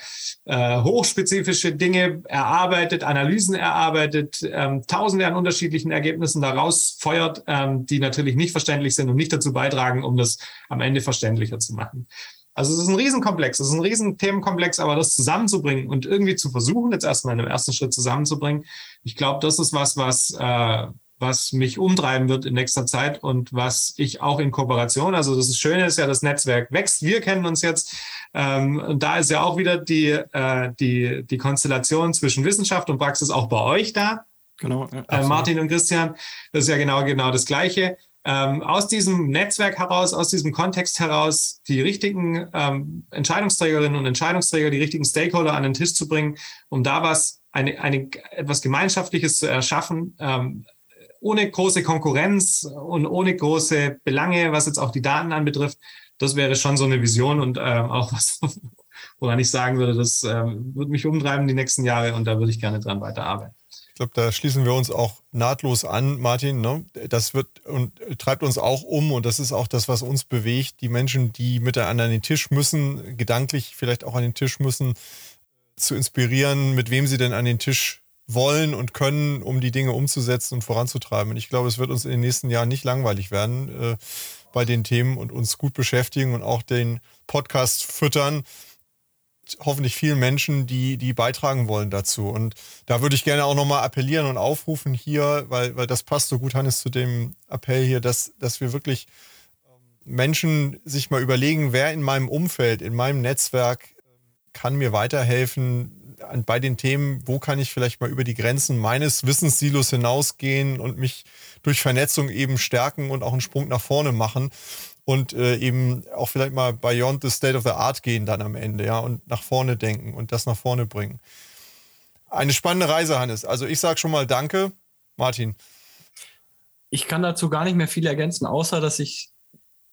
äh, hochspezifische Dinge erarbeitet, Analysen erarbeitet, ähm, tausende an unterschiedlichen Ergebnissen daraus feuert, ähm, die natürlich nicht verständlich sind und nicht dazu beitragen, um das am Ende verständlicher zu machen. Also es ist ein Riesenkomplex, es ist ein Riesenthemenkomplex, aber das zusammenzubringen und irgendwie zu versuchen, jetzt erstmal in einem ersten Schritt zusammenzubringen, ich glaube, das ist was, was, äh, was mich umtreiben wird in nächster Zeit und was ich auch in Kooperation, also das Schöne ist ja, das Netzwerk wächst, wir kennen uns jetzt ähm, und da ist ja auch wieder die, äh, die, die Konstellation zwischen Wissenschaft und Praxis auch bei euch da. Genau. Äh, Martin und Christian, das ist ja genau, genau das Gleiche ähm, aus diesem Netzwerk heraus, aus diesem Kontext heraus, die richtigen ähm, Entscheidungsträgerinnen und Entscheidungsträger, die richtigen Stakeholder an den Tisch zu bringen, um da was, eine, eine, etwas Gemeinschaftliches zu erschaffen, ähm, ohne große Konkurrenz und ohne große Belange, was jetzt auch die Daten anbetrifft. Das wäre schon so eine Vision und äh, auch was, woran ich sagen würde, das äh, wird mich umtreiben die nächsten Jahre und da würde ich gerne dran weiterarbeiten. Ich glaube, da schließen wir uns auch nahtlos an, Martin. Ne? Das wird und treibt uns auch um und das ist auch das, was uns bewegt. Die Menschen, die miteinander an den Tisch müssen, gedanklich vielleicht auch an den Tisch müssen, zu inspirieren, mit wem sie denn an den Tisch wollen und können, um die Dinge umzusetzen und voranzutreiben. Und ich glaube, es wird uns in den nächsten Jahren nicht langweilig werden äh, bei den Themen und uns gut beschäftigen und auch den Podcast füttern. Hoffentlich vielen Menschen, die, die beitragen wollen dazu. Und da würde ich gerne auch nochmal appellieren und aufrufen hier, weil, weil das passt so gut, Hannes, zu dem Appell hier, dass, dass wir wirklich ähm, Menschen sich mal überlegen, wer in meinem Umfeld, in meinem Netzwerk ähm, kann mir weiterhelfen, bei den Themen, wo kann ich vielleicht mal über die Grenzen meines Wissenssilos hinausgehen und mich durch Vernetzung eben stärken und auch einen Sprung nach vorne machen und äh, eben auch vielleicht mal beyond the state of the art gehen dann am Ende, ja, und nach vorne denken und das nach vorne bringen. Eine spannende Reise, Hannes. Also ich sage schon mal Danke, Martin. Ich kann dazu gar nicht mehr viel ergänzen, außer dass ich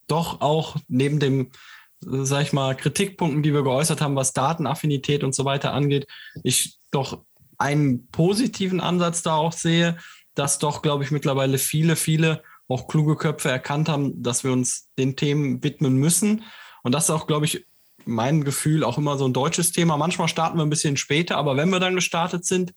doch auch neben dem sag ich mal, Kritikpunkten, die wir geäußert haben, was Datenaffinität und so weiter angeht, ich doch einen positiven Ansatz da auch sehe, dass doch, glaube ich, mittlerweile viele, viele auch kluge Köpfe erkannt haben, dass wir uns den Themen widmen müssen. Und das ist auch, glaube ich, mein Gefühl auch immer so ein deutsches Thema. Manchmal starten wir ein bisschen später, aber wenn wir dann gestartet sind,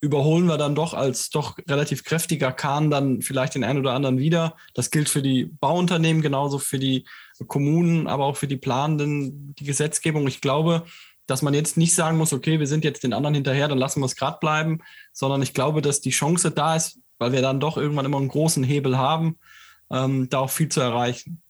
überholen wir dann doch als doch relativ kräftiger Kahn dann vielleicht den einen oder anderen wieder. Das gilt für die Bauunternehmen genauso für die Kommunen, aber auch für die Planenden, die Gesetzgebung. Ich glaube, dass man jetzt nicht sagen muss, okay, wir sind jetzt den anderen hinterher, dann lassen wir es gerade bleiben, sondern ich glaube, dass die Chance da ist, weil wir dann doch irgendwann immer einen großen Hebel haben, ähm, da auch viel zu erreichen.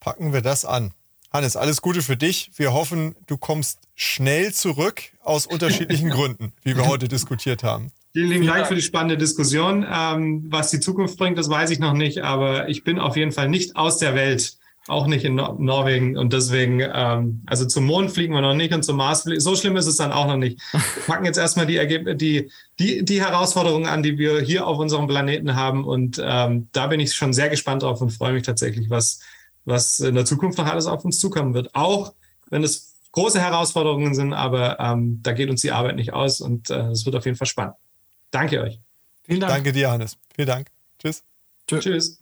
Packen wir das an. Hannes, alles Gute für dich. Wir hoffen, du kommst schnell zurück aus unterschiedlichen Gründen, wie wir heute diskutiert haben. Vielen lieben Dank für die spannende Diskussion. Ähm, was die Zukunft bringt, das weiß ich noch nicht, aber ich bin auf jeden Fall nicht aus der Welt, auch nicht in Nor Norwegen und deswegen, ähm, also zum Mond fliegen wir noch nicht und zum Mars fliegen. So schlimm ist es dann auch noch nicht. Wir packen jetzt erstmal die, die, die, die Herausforderungen an, die wir hier auf unserem Planeten haben und ähm, da bin ich schon sehr gespannt drauf und freue mich tatsächlich, was, was in der Zukunft noch alles auf uns zukommen wird. Auch wenn es große Herausforderungen sind, aber ähm, da geht uns die Arbeit nicht aus und äh, es äh, wird auf jeden Fall spannend. Danke euch. Vielen Dank. Danke dir, Hannes. Vielen Dank. Tschüss. Tschüss. Tschüss.